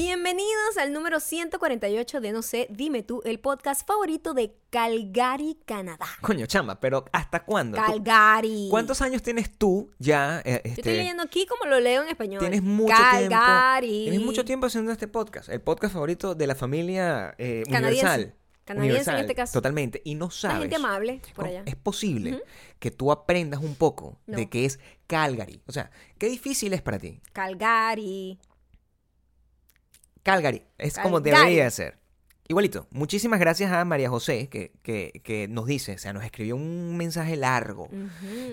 Bienvenidos al número 148 de No sé, dime tú, el podcast favorito de Calgary, Canadá. Coño, chama, pero ¿hasta cuándo? ¿Tú- Calgary. ¿Cuántos años tienes tú ya? eh, Yo este, estoy leyendo aquí como lo leo en español. Tienes mucho Calgary. tiempo. Tienes mucho tiempo haciendo este podcast. El podcast favorito de la familia eh, Canadiense. universal. Canadiense en este caso. Totalmente. Y no La sabes. gente amable por allá. Es posible que tú aprendas un poco No. de qué es Calgary. O sea, qué difícil es para ti. Calgary. Calgary. Es como Calgary. debería ser. Igualito. Muchísimas gracias a María José que, que, que nos dice, o sea, nos escribió un mensaje largo.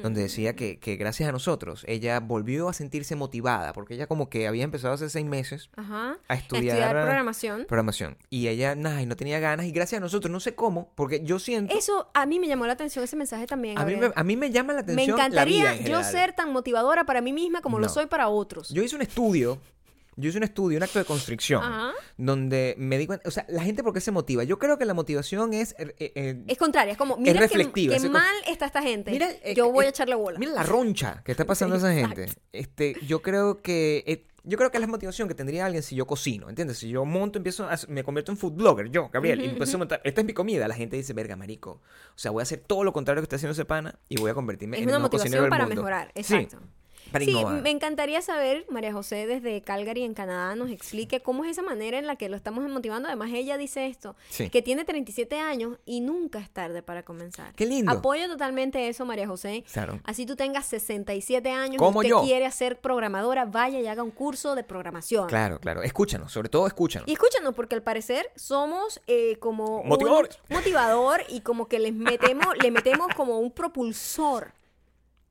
Donde decía que, que gracias a nosotros ella volvió a sentirse motivada, porque ella como que había empezado hace seis meses Ajá. a estudiar, programación. programación, y ella y no tenía ganas, y gracias a nosotros, no sé cómo, porque yo siento... Eso a mí me llamó la atención ese mensaje también. a, mí me, a mí me llama la Me atención la encantaría vida en yo ser tan motivadora para mí misma como lo soy para otros. Yo hice un estudio, yo hice un estudio, un acto de constricción, Ajá. donde me di cuenta, o sea, la gente por qué se motiva. Yo creo que la motivación es... eh, eh, Es contraria, es como, mira reflectiva, que, es que mal está esta gente. Mira, eh, yo voy eh, a echarle bola. Mira la roncha que está pasando a esa gente. Este, yo creo que eh, yo creo que es la motivación que tendría alguien si yo cocino, ¿entiendes? Si yo monto, empiezo a, me convierto en food blogger, yo, Gabriel, y empiezo a montar, esta es mi comida, la gente dice, "Verga, marico." O sea, voy a hacer todo lo contrario que está haciendo ese pana y voy a convertirme es en una motivación del para mundo. mejorar, Sí, exacto. Para Sí, innovar. me encantaría saber, María José, desde Calgary en Canadá, nos explique cómo es esa manera en la que lo estamos motivando. Además, ella dice esto, Sí. que tiene 37 años y nunca es tarde para comenzar. Qué lindo. Apoyo totalmente eso, María José. Claro. Así tú tengas 67 años Como y usted yo. quiere ser programadora, vaya y haga un curso de programación. Claro, claro. Escúchanos, sobre todo escúchanos. Y escúchanos, porque al parecer somos eh, como un Motivadores. motivador y como que les metemos, le metemos como un propulsor.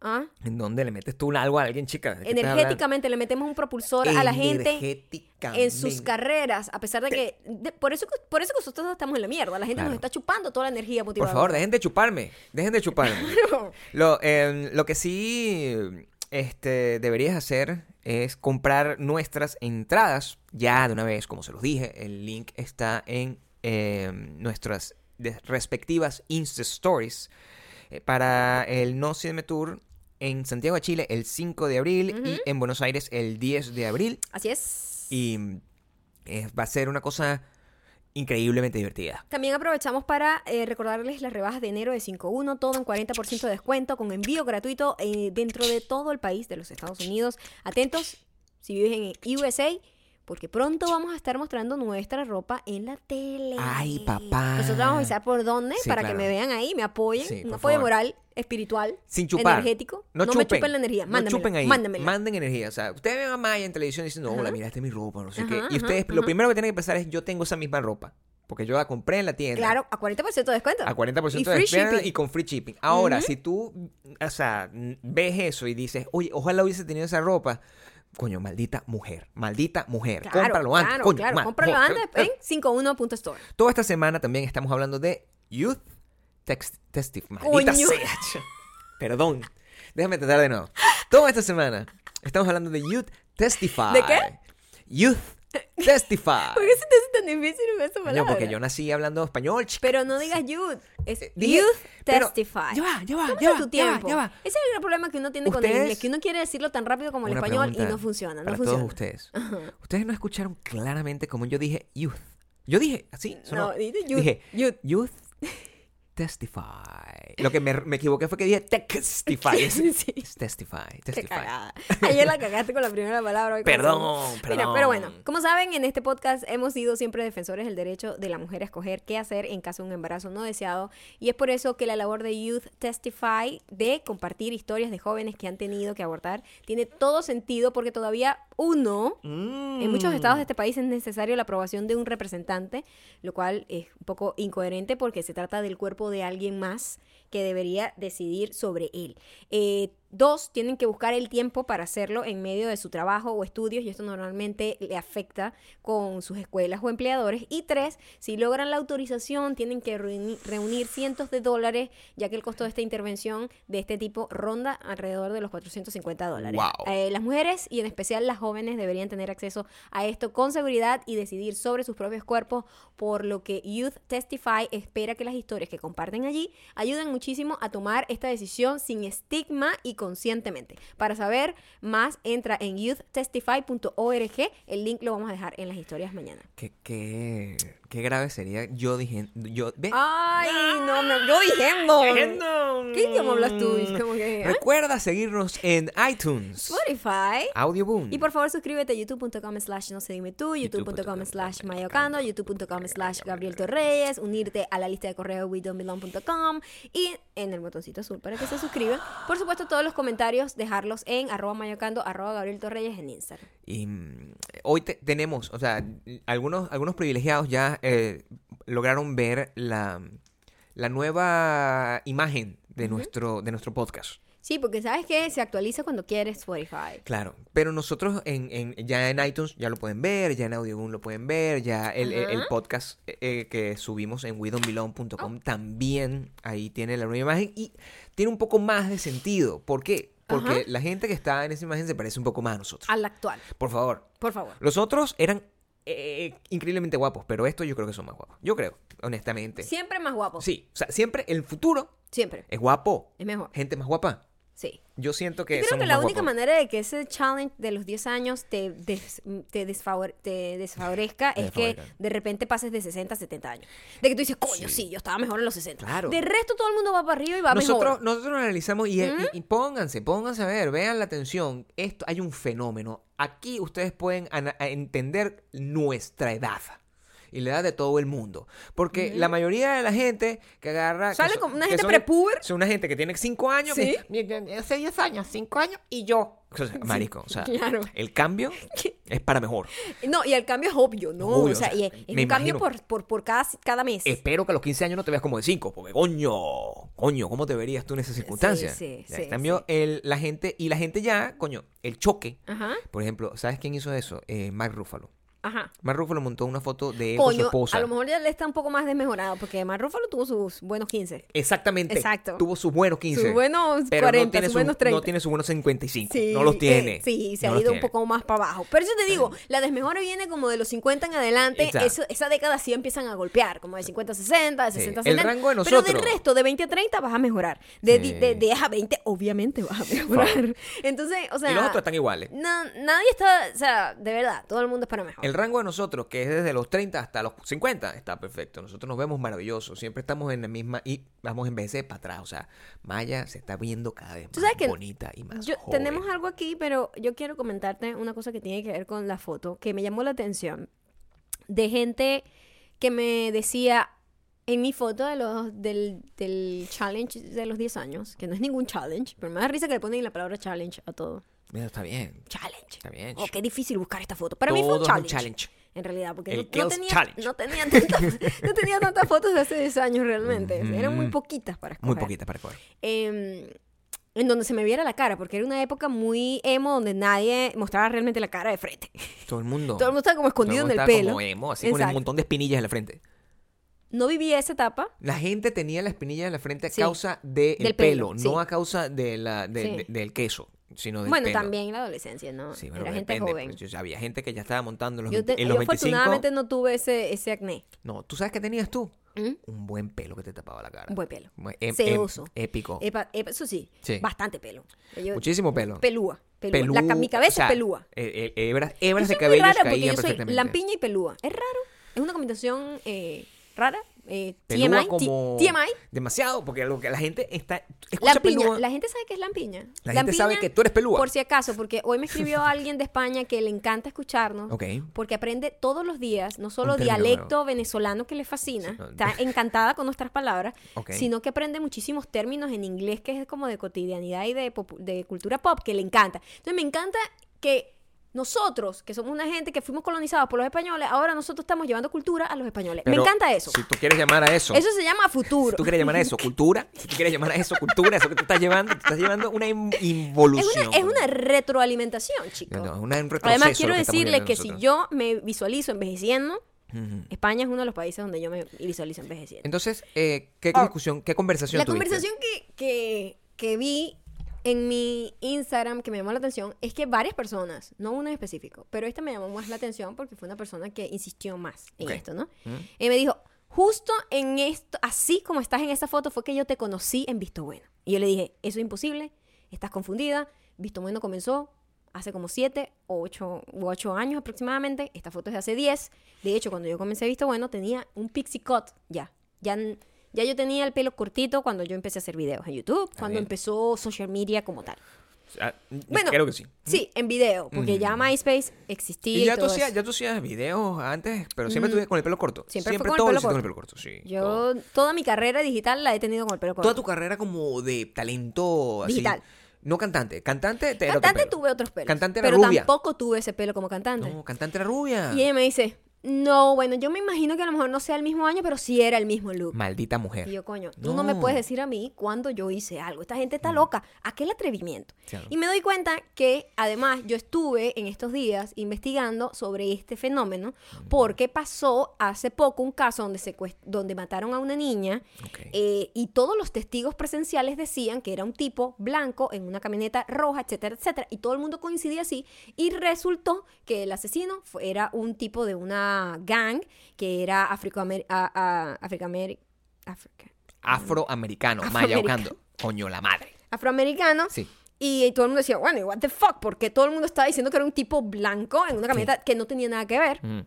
¿Ah? ¿En dónde le metes tú algo a alguien, chica? ¿De qué estás Energéticamente le metemos un propulsor a la gente en sus carreras, a pesar de que de- por eso por eso que nosotros estamos en la mierda, la gente nos está chupando toda la energía Por motivadora. favor, dejen de chuparme. Dejen de chuparme. Lo, eh, lo que sí este, deberías hacer es comprar nuestras entradas ya de una vez, como se los dije. El link está en eh, nuestras respectivas Insta Stories eh, para el No Cinema Tour en Santiago de Chile el 5 de abril y en Buenos Aires el 10 de abril. Así es. Y eh, va a ser una cosa increíblemente divertida. También aprovechamos para eh, recordarles las rebajas de enero de 5.1, todo en 40% de descuento con envío gratuito eh, dentro de todo el país de los Estados Unidos. Atentos si vives en USA, porque pronto vamos a estar mostrando nuestra ropa en la tele. Ay, papá. Nosotros vamos a avisar por dónde Sí, para claro. que me vean ahí, me apoyen. Sí, un apoyo moral, espiritual, Sin chupar. energético. No, me chupen. chupen la energía. No Mándamela, chupen ahí. mándamela. Manden energía. O sea, ustedes ven a Maya en televisión diciendo, hola, Ajá. mira, esta es mi ropa, no sé Ajá, qué. Y ajá, ustedes, lo ajá. primero que tienen que pensar es, yo tengo esa misma ropa. Porque yo la compré en la tienda. Claro, a 40% de descuento. A 40% y de descuento y con free shipping. Ahora, si tú, o sea, ves eso y dices, oye, ojalá hubiese tenido esa ropa. Coño, maldita mujer, maldita mujer. Claro, cómpralo antes, claro, coño. claro. Cómpralo antes eh, en 51.store. Toda esta semana también estamos hablando de Youth Text Testify. Coño. Maldita sea. ch- Perdón. Déjame tratar de nuevo. Toda esta semana estamos hablando de Youth Testify. ¿De qué? Youth Testify. ¿Por qué se te hace tan difícil esa palabra? Coño, porque yo nací hablando español, chica. Pero no digas youth, es Eh, dije- youth pero- testify. ya va, ya va, Tómate ya va, tu ya va, tiempo. ya va. Ese es el gran problema que uno tiene con el Ustedes- inglés, que uno quiere decirlo tan rápido como el Una español y no funciona, no para funciona. todos ustedes. Ustedes no escucharon claramente como yo dije youth. Yo dije así, sonó. No, dijiste youth, Dije youth. youth testify. Lo que me, me equivoqué fue que dije testify. Es, Sí. es testify, Qué testify. cagada. Ayer la cagaste con la primera palabra. Perdón, perdón. Mira, pero bueno, como saben, en este podcast hemos sido siempre defensores del derecho de la mujer a escoger qué hacer en caso de un embarazo no deseado. Y es por eso que la labor de Youth Testify de compartir historias de jóvenes que han tenido que abortar tiene todo sentido porque todavía uno En muchos estados de este país es necesario la aprobación de un representante, lo cual es un poco incoherente porque se trata del cuerpo de alguien más que debería decidir sobre él. Eh, dos, tienen que buscar el tiempo para hacerlo en medio de su trabajo o estudios y esto normalmente le afecta con sus escuelas o empleadores. Y tres, si logran la autorización, tienen que reuni- reunir cientos de dólares, ya que el costo de esta intervención de este tipo ronda alrededor de los 450 dólares. Wow. Eh, las mujeres y en especial las jóvenes deberían tener acceso a esto con seguridad y decidir sobre sus propios cuerpos, por lo que Youth Testify espera que las historias que comparten allí ayuden muchísimo a tomar esta decisión sin estigma y conscientemente. Para saber más, entra en youthtestify.org. El link lo vamos a dejar en las historias mañana. Qué, qué, qué grave sería yo dije, yo, ¿ves? Ay, no, no, yo diciendo. ¿Qué idioma hablas tú? Como que, ¿eh? Recuerda seguirnos en iTunes, Spotify. Audioboom. Y por favor suscríbete a youtube.com slash no se dime tú, youtube.com slash mayocando, youtube.com slash Gabriel Torreyes, unirte a la lista de correo WeDon'tBelong.com y en el botoncito azul para que se suscriban. Por supuesto, todos los comentarios dejarlos en arroba mayocando, arroba Gabriel Torreyes en Instagram. Y mm, hoy te- tenemos, o sea, algunos, algunos privilegiados ya eh, lograron ver la, la nueva imagen de, nuestro, de nuestro podcast. Sí, porque sabes que se actualiza cuando quieres Spotify. Claro, pero nosotros en, en- ya en iTunes ya lo pueden ver, ya en Audioboom lo pueden ver, ya el, el- podcast eh, eh, que subimos en widonbelong.com también ahí tiene la nueva imagen y tiene un poco más de sentido. ¿Por qué? Porque Ajá. la gente que está en esa imagen se parece un poco más a nosotros. Al actual, Por favor, por favor. los otros eran eh, increíblemente guapos, pero estos yo creo que son más guapos. Yo creo, honestamente. Siempre más guapo. Sí, o sea, siempre el futuro Siempre. es guapo. Es mejor. Gente más guapa. Sí. Yo siento que Yo creo que la única guapos. manera de que ese challenge de los 10 años te, des- te, desfavor- te desfavorezca es que de repente pases de 60 a 70 años. De que tú dices, coño, sí, yo estaba mejor en los 60. Claro. De resto todo el mundo va para arriba y va nosotros, mejor. nosotros analizamos y, y- y pónganse, pónganse a ver, vean la atención. Esto hay un fenómeno. Aquí ustedes pueden entender nuestra edad. Y la edad de todo el mundo. Porque la mayoría de la gente que agarra. que Sale son- como una gente prepuber. Son una gente que tiene 5 años. Sí. que- "Mira, hace 10 años, 5 años y yo. O sea, marico, o sea, claro. el cambio es para mejor. No, y el cambio es obvio, ¿no? Obvio, o sea, y es, es un cambio por, por, por cada, cada mes. Espero que a los 15 años no te veas como de 5, porque coño, coño, ¿cómo te verías tú en esas circunstancias? sí, sí, en cambio, el- la gente, y la gente ya, coño, el choque. Ajá, Por ejemplo, ¿sabes quién hizo eso? Eh, Mark Ruffalo. Ajá. Mark Ruffalo montó una foto de él con su Coño, esposa. a lo mejor ya le está un poco más desmejorado porque Mark Ruffalo tuvo sus buenos 15. Exactamente. Exacto. Tuvo sus buenos 15. Sus buenos pero 40, no tiene sus su- buenos 30. No tiene sus buenos 55. Sí, no los eh, tiene. sí, se No ha ido un poco más para abajo. Pero eso te digo, la desmejora viene como de los 50 en adelante. Eso- esa década sí empiezan a golpear, como de 50 a 60, de Sí. 60 a El 70. rango de Pero nosotros. del resto, de 20 a 30 vas a mejorar. De, Sí. di- de 10 a 20, obviamente vas a mejorar. Entonces, o sea. y los otros están iguales. no- nadie está, o sea, de verdad, todo el mundo es para mejor. El rango de nosotros, que es desde los 30 hasta los 50, está perfecto. Nosotros nos vemos maravillosos. Siempre estamos en la misma y vamos en vez de para atrás. O sea, Maya se está viendo cada vez más bonita y más Yo- joven. tenemos algo aquí, pero yo quiero comentarte una cosa que tiene que ver con la foto, que me llamó la atención, de gente que me decía en mi foto de los, del, del challenge de los 10 años, que no es ningún challenge, pero me da risa que le ponen la palabra challenge a todo. Mira, está bien. Challenge. Está bien. Oh, qué difícil buscar esta foto. Para mí fue un es challenge. un challenge. En realidad, porque no, no tenía, no, tenía tantas, no tenía tantas fotos de hace 10 años realmente. Eran muy poquitas para escoger Muy poquita para coger. em, en donde se me viera la cara, porque era una época muy emo donde nadie mostraba realmente la cara de frente. Todo el mundo. Todo el mundo estaba como todo escondido en el pelo. como emo, así con un montón de espinillas en la frente. No viví esa etapa. La gente tenía la espinilla en la frente a Sí. causa del pelo, pelo, no a causa de la, de- Sí. de- del queso, sino Bueno, pelo. también en la adolescencia, ¿no? Sí, bueno, era gente depende, joven. pues, yo- había gente que ya estaba montando los, Yo, te- 20 en yo los 25. afortunadamente no tuve ese, ese acné. No, ¿tú sabes qué tenías tú? ¿Mm? Un buen pelo que te tapaba la cara. Un buen pelo. Sedoso. em- épico. Epa- epa, eso sí, Sí. bastante pelo. Yo- Muchísimo pelo. Pelúa. pelúa. La mi cabeza o sea, es pelúa. eh, eh, hebras hebras Yo de cabello caían yo soy perfectamente. lampiña y pelúa. Es raro. Es una combinación eh, rara. Eh, TMI. como... TMI. Demasiado, porque lo que la gente está... Escucha Lampiña. pelúa. La gente sabe que es lampiña. La gente sabe que tú eres pelúa. Por si acaso, porque hoy me escribió alguien de España que le encanta escucharnos. Porque aprende todos los días, no solo dialecto venezolano que le fascina, Sí, está encantada con nuestras palabras, sino que aprende muchísimos términos en inglés que es como de cotidianidad y de, de cultura pop que le encanta. Entonces me encanta que nosotros, que somos una gente que fuimos colonizados por los españoles, ahora nosotros estamos llevando cultura a los españoles. me encanta eso. Si tú quieres llamar a eso... Eso se llama futuro. Si tú quieres llamar a eso cultura, si tú quieres llamar a eso cultura, eso que tú estás llevando, tú estás llevando una Es involución. una, es una retroalimentación, chicos. No, no, es una- un retroceso Además, quiero decirle que si yo me visualizo envejeciendo. España es uno de los países donde yo me visualizo envejeciendo. Entonces, eh, ¿qué Ah, discusión, qué conversación La tuviste? conversación que, que, que vi en mi Instagram que me llamó la atención es que varias personas, no una en específico, pero esta me llamó más la atención porque fue una persona que insistió más en Ok. esto, ¿no? Mm. Y me dijo, justo en esto, así como estás en esta foto, fue que yo te conocí en Visto Bueno. Y yo le dije, eso es imposible. estás confundida. Visto Bueno comenzó hace como 7 o 8, u 8 años aproximadamente. Esta foto es de hace 10. De hecho, cuando yo comencé Visto Bueno tenía un pixie cut ya. Ya, ya yo tenía el pelo cortito cuando yo empecé a hacer videos en YouTube, cuando empezó social media como tal. Ah, Bueno, creo que sí. Sí, en video, porque ya MySpace existía. Y ya tú, todo hacías, eso. ya tú hacías videos antes, pero siempre tuve con el pelo corto. Siempre fue con el todo lo pelo con el pelo corto, sí. todo. Yo toda mi carrera digital la he tenido con el pelo corto. Toda tu carrera como de talento así. Digital. No cantante. Cantante te era otro Cantante pelo. tuve otros pelos. Cantante era pero rubia. tampoco tuve ese pelo como cantante. No, cantante era rubia. Y ella me dice, no, bueno, yo me imagino que a lo mejor no sea el mismo año, pero sí era el mismo look. Maldita mujer. Y yo, coño, tú no. me puedes decir a mí cuando yo hice algo. Esta gente está loca. Aquel atrevimiento. Claro. Y me doy cuenta que, además, yo estuve en estos días investigando sobre este fenómeno porque pasó hace poco un caso donde, donde mataron a una niña eh, y todos los testigos presenciales decían que era un tipo blanco en una camioneta roja, etcétera, etcétera. Y todo el mundo coincidía así. Y resultó que el asesino era un tipo de una gang que era afroamer- a- a- africamer- africa- Afroamericano, mayaucando. Coño, la madre. afroamericano. Sí. Y todo el mundo decía, bueno, ¿y what the fuck? Porque todo el mundo estaba diciendo que era un tipo blanco en una camioneta que no tenía nada que ver. Mm.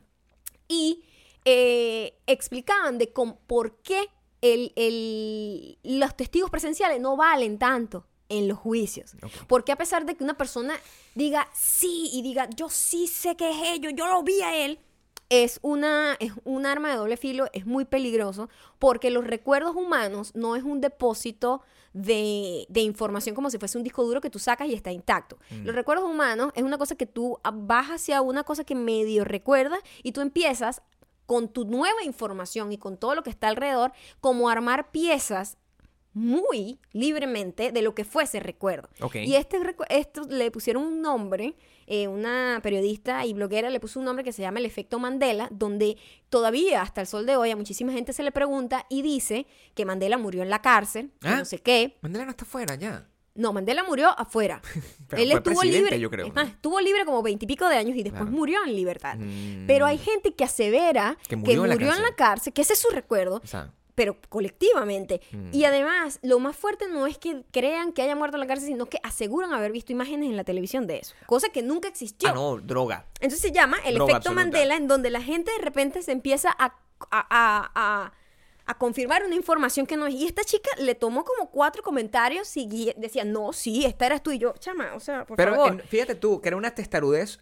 Y eh, explicaban de cómo- por qué el- el- los testigos presenciales no valen tanto en los juicios. Porque a pesar de que una persona diga sí y diga yo sí sé que es ello, yo lo vi a él, es una es un arma de doble filo, es muy peligroso porque los recuerdos humanos no es un depósito de, de información como si fuese un disco duro que tú sacas y está intacto. Los recuerdos humanos es una cosa que tú vas hacia una cosa que medio recuerdas y tú empiezas con tu nueva información y con todo lo que está alrededor, como armar piezas muy libremente de lo que fue ese recuerdo. Ok. Y este esto le pusieron un nombre, eh, una periodista y bloguera le puso un nombre que se llama el efecto Mandela, donde todavía hasta el sol de hoy a muchísima gente se le pregunta y dice que Mandela murió en la cárcel, que Ah. no sé qué. Mandela no está afuera ya. No, Mandela murió afuera. Pero Él fue estuvo libre. yo creo, es ¿no? más, estuvo libre como veintipico de años y después Claro. murió en libertad. Mm. Pero hay gente que asevera Que murió, en la en la cárcel, que ese es su recuerdo, O sea, pero colectivamente. Mm. Y además, lo más fuerte no es que crean que haya muerto en la cárcel, sino que aseguran haber visto imágenes en la televisión de eso. Cosa que nunca existió. ah, no, droga. Entonces se llama el Droga efecto absoluta. Mandela, en donde la gente de repente se empieza a, a, a- confirmar una información que no es. Y esta chica le tomó como cuatro comentarios y decía, no, sí, esta eras tú y yo. Chama, o sea, por Pero favor. en- fíjate tú, que era una testarudez,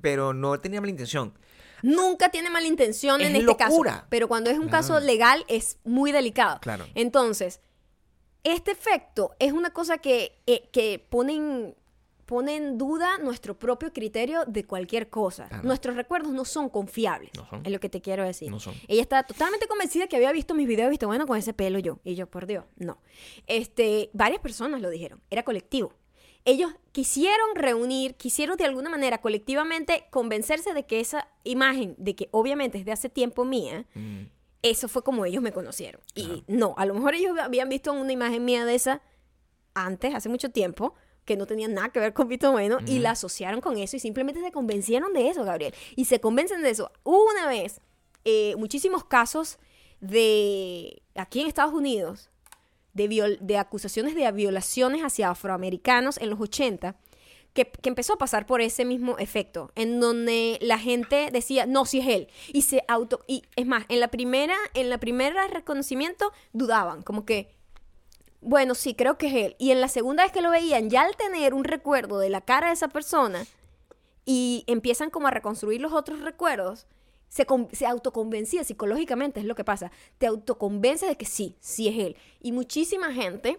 pero no tenía mala intención. Nunca tiene mala intención Es en este locura. caso. Pero cuando es un Claro. caso legal es muy delicado. Claro. Entonces, este efecto es una cosa que, eh, que pone, en, pone en duda nuestro propio criterio de cualquier cosa. Claro. Nuestros recuerdos no son confiables. No son. Es lo que te quiero decir. No son. Ella estaba totalmente convencida que había visto mis videos, visto, bueno, con ese pelo yo. Y yo, por Dios, no. Este, varias personas lo dijeron. Era colectivo. Ellos quisieron reunir, quisieron de alguna manera colectivamente convencerse de que esa imagen, de que obviamente es de hace tiempo mía, Mm. eso fue como ellos me conocieron. Y no, a lo mejor ellos habían visto una imagen mía de esa antes, hace mucho tiempo, que no tenía nada que ver con Vito Bueno, y la asociaron con eso y simplemente se convencieron de eso, Gabriel. Y se convencen de eso. Hubo una vez eh, muchísimos casos de, aquí en Estados Unidos, de, acusaciones de violaciones hacia afroamericanos en los 80, que, que empezó a pasar por ese mismo efecto, en donde la gente decía, no, si es él, y se auto, y es más, en la primera, en la primera reconocimiento dudaban, como que, bueno, sí, creo que es él, y en la segunda vez que lo veían, ya al tener un recuerdo de la cara de esa persona, y empiezan como a reconstruir los otros recuerdos, se, se autoconvencía psicológicamente, es lo que pasa, te autoconvence de que sí, sí es él. Y muchísima gente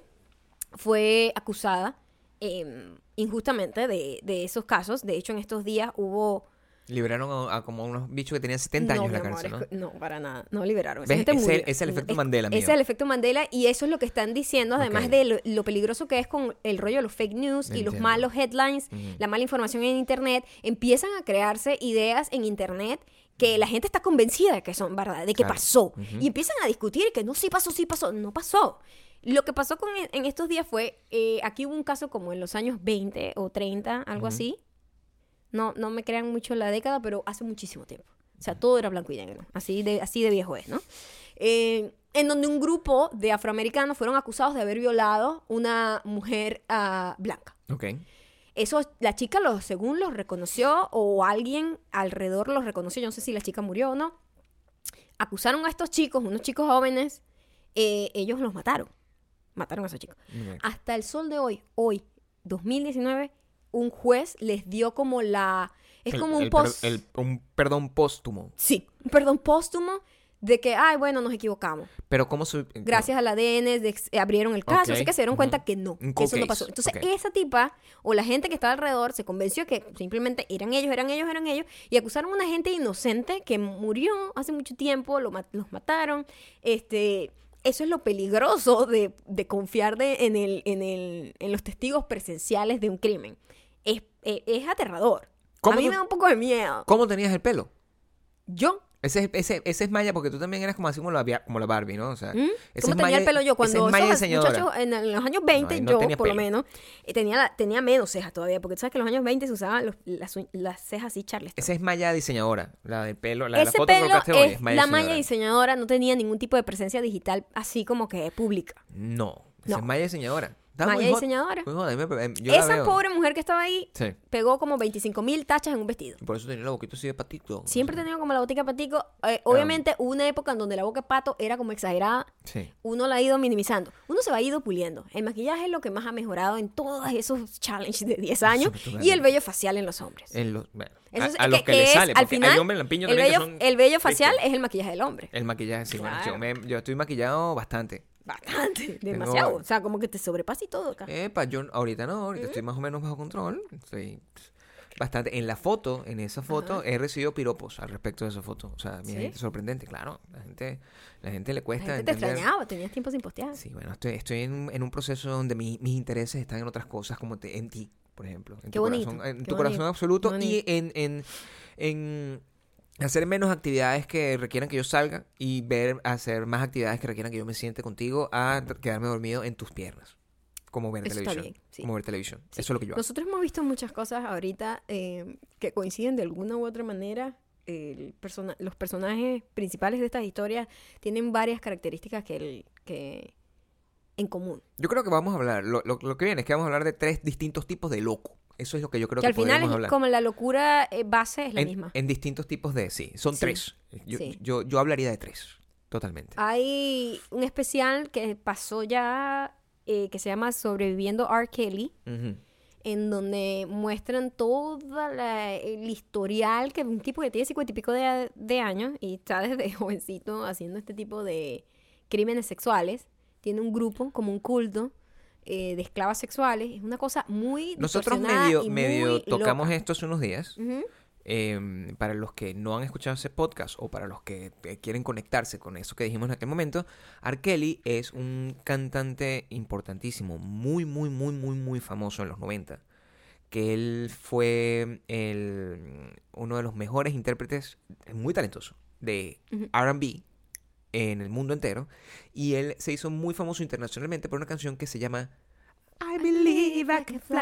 fue acusada eh, injustamente de, de esos casos. De hecho, en estos días hubo... Liberaron a, a como unos bichos que tenían 70 años no, en la mi amor, cárcel, ¿no? es no, para nada. No liberaron. Ese- murió. ese es el efecto Mandela, Ese es el efecto Mandela y eso es lo que están diciendo, además Ok. de lo, lo peligroso que es con el rollo de los fake news y los Entiendo. malos headlines, la mala información en Internet. Empiezan a crearse ideas en Internet que la gente está convencida de que son verdad, de que Claro. pasó. Ujú. Y empiezan a discutir que no, sí pasó, sí pasó. No pasó. Lo que pasó con, en estos días fue, eh, aquí hubo un caso como en los años 20 o 30, algo Ujú. así. No, no me crean mucho la década, pero hace muchísimo tiempo. O sea, todo era blanco y negro. Así de, así de viejo es, ¿no? Eh, en donde un grupo de afroamericanos fueron acusados de haber violado una mujer ah, blanca. Ok. Eso, la chica, lo, según los reconoció, o alguien alrededor los reconoció, yo no sé si la chica murió o no, acusaron a estos chicos, unos chicos jóvenes, eh, ellos los mataron. Mataron a esos chicos. Hasta el sol de hoy, hoy, 2019, un juez les dio como la... Es El- como un el post... el- un perdón póstumo. Sí, un perdón póstumo de que, ay, bueno, nos equivocamos. Pero ¿cómo se...? Gracias al ADN de- eh, abrieron el caso, así que se dieron cuenta que no, que eso no pasó. Entonces, esa tipa o la gente que estaba alrededor se convenció que simplemente eran ellos, eran ellos, eran ellos y acusaron a una gente inocente que murió hace mucho tiempo, lo los mataron. Este, eso es lo peligroso de, de confiar de- en, el, en, el, en los testigos presenciales de un crimen. Es, es, es aterrador. A ¿Cómo mí me da un poco de miedo. ¿Cómo tenías el pelo? Yo Ese, es- ese, ese es Maya porque tú también eras como así como la, como la Barbie, ¿no? O sea, ¿Mm? ese ¿Cómo tenía Maya- el pelo yo? Cuando es Maya muchachos en, en los años 20, ahí no yo por lo menos, eh, tenía, la- tenía menos cejas todavía, porque tú sabes que en los años 20 se usaban los- las, las cejas así, Charles. Esa es Maya diseñadora, la del pelo, la, la Ese foto que pelo hoy es, Maya la diseñadora. diseñadora no tenía ningún tipo de presencia digital así como que pública. No, esa No. es Maya diseñadora. Estaba muy Malla hot, diseñadora. muy hot, a mí me- em, yo la Esa veo. pobre mujer que estaba ahí Sí, pegó como 25 mil tachas en un vestido. por eso tenía la boquita así de patito. Siempre he tenido como la botica de patico. Eh, obviamente hubo una época en donde la boca de pato era como exagerada. Sí. Uno la ha ido minimizando. Uno se va ido puliendo. El maquillaje es lo que más ha mejorado en todos esos challenges de 10 años. totalmente. Y el vello facial en los hombres. En los, bueno, Eso a, es- a los que, le es, sale, al porque final, hay hombres lampiños el también que vello, son el vello facial es el maquillaje del hombre. El maquillaje, sí, bueno, yo, me- yo estoy maquillado bastante. Bastante, demasiado. O sea, como que te sobrepasa y todo acá. Epa, yo ahorita no, ahorita estoy más o menos bajo control. Estoy bastante. En la foto, en esa foto, he recibido piropos al respecto de esa foto. O sea, mi ¿Sí? gente sorprendente, claro. La gente, la gente le La cuesta gente te entender. extrañaba, tenías tiempo sin postear. Sí, bueno, estoy, estoy en, un- en un proceso donde mi- mis intereses están en otras cosas, como te- en ti, por ejemplo. En Qué tu bonito, corazón, en qué tu corazón absoluto y en, en, en hacer menos actividades que requieran que yo salga y ver hacer más actividades que requieran que yo me siente contigo a quedarme dormido en tus piernas. Como ver Eso está televisión. bien, sí. Como ver televisión. Sí. Eso es lo que yo hago. Nosotros hemos visto muchas cosas ahorita eh, que coinciden de alguna u otra manera. El persona- los personajes principales de estas historias tienen varias características que, el- que en común. Yo creo que vamos a hablar, lo, lo- lo que viene es que vamos a hablar de tres distintos tipos de loco. Eso es lo que yo creo que que, al final es hablar. como la locura eh, base es la en, misma. en distintos tipos de, sí, son Sí, tres. Yo, sí. yo, yo hablaría de tres, totalmente. Hay un especial que pasó ya eh, que se llama Sobreviviendo R. Kelly. En donde muestran toda la, el historial que un tipo que tiene cincuenta y pico de, de años y está desde jovencito haciendo este tipo de crímenes sexuales. Tiene un grupo, como un culto eh, de esclavas sexuales. Es una cosa muy Nosotros medio, y medio muy tocamos loca. esto hace unos días. Em, para los que no han escuchado ese podcast o para los que quieren conectarse con eso que dijimos en aquel momento, R. Kelly es un cantante importantísimo, muy, muy, muy, muy, muy famoso en los 90. Que él fue el, uno de los mejores intérpretes, muy talentoso, de. RB en el mundo entero. Y él se hizo muy famoso internacionalmente por una canción que se llama I believe I can fly.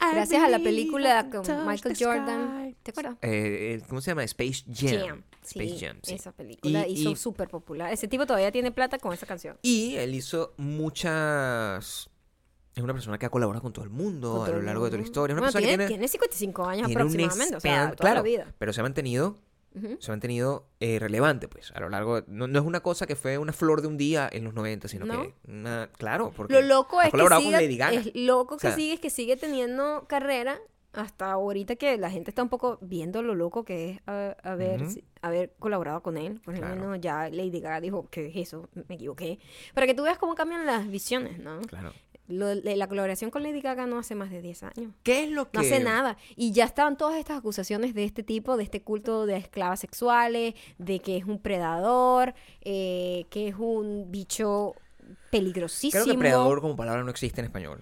I Gracias a la película con Michael Jordan. ¿Te acuerdas? Eh, ¿Cómo se llama? Space Jam. Jam. Space Sí, Jam, sí. Esa película Y- hizo súper popular. Ese tipo todavía tiene plata con esa canción. Y él hizo muchas... Es una persona que ha colaborado con todo el mundo Con a todo lo largo de toda la historia. Es una Bueno, persona tiene, que tiene, tiene 55 años tiene aproximadamente, o sea, toda claro, la vida. pero se ha mantenido Ujú. se ha mantenido eh, relevante, pues, a lo largo... de- no, no es una cosa que fue una flor de un día en los 90, sino ¿No? que... Una, claro, porque... Lo loco es que Gaga. es loco que O sea- sigue, es que sigue teniendo carrera hasta ahorita que la gente está un poco viendo lo loco que es a- haber, Ujú. si- haber colaborado con él. Por lo Claro. ya Lady Gaga dijo que es eso, me equivoqué. Para que tú veas cómo cambian las visiones, ¿no? Claro. Lo- la colaboración con Lady Gaga no hace más de 10 años. ¿Qué es lo que...? No hace nada. Y ya estaban todas estas acusaciones de este tipo, de este culto de esclavas sexuales, de que es un predador, eh, que es un bicho peligrosísimo. Creo que predador como palabra no existe en español.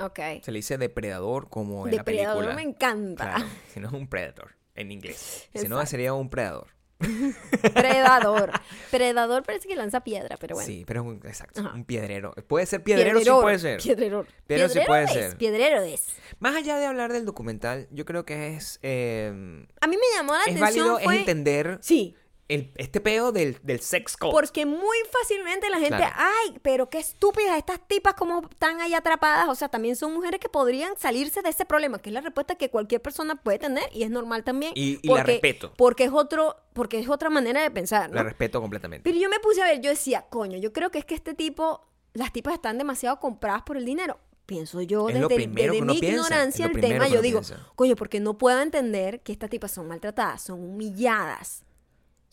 Ok. Se le dice depredador como en la Depredador película. me encanta. Claro, si no es un predator en inglés. Si no, sería un predador. Predador. Predador parece que lanza piedra, pero bueno. Sí, pero es un, exacto, Ajá. un piedrero. Puede ser piedrero, sí puede ser. Piedreror. Piedrero sí Piedrero puede es, ser. Piedrero es. Más allá de hablar del documental, yo creo que es, eh, A mí me llamó la es atención válido, fue... es entender Sí, el, este peo del, del sex cult. porque muy fácilmente la gente, Claro. ay, pero qué estúpidas estas tipas como están ahí atrapadas. O sea, también son mujeres que podrían salirse de ese problema, que es la respuesta que cualquier persona puede tener y es normal también. Y- y la respeto. Porque es otro, porque es otra manera de pensar, ¿no? La respeto completamente. Pero yo me puse a ver, yo decía, coño, yo creo que es que este tipo, las tipas están demasiado compradas por el dinero. Pienso yo Es desde, desde mi piensa, ignorancia el tema, yo digo, piensa. coño, porque no puedo entender que estas tipas son maltratadas, son humilladas,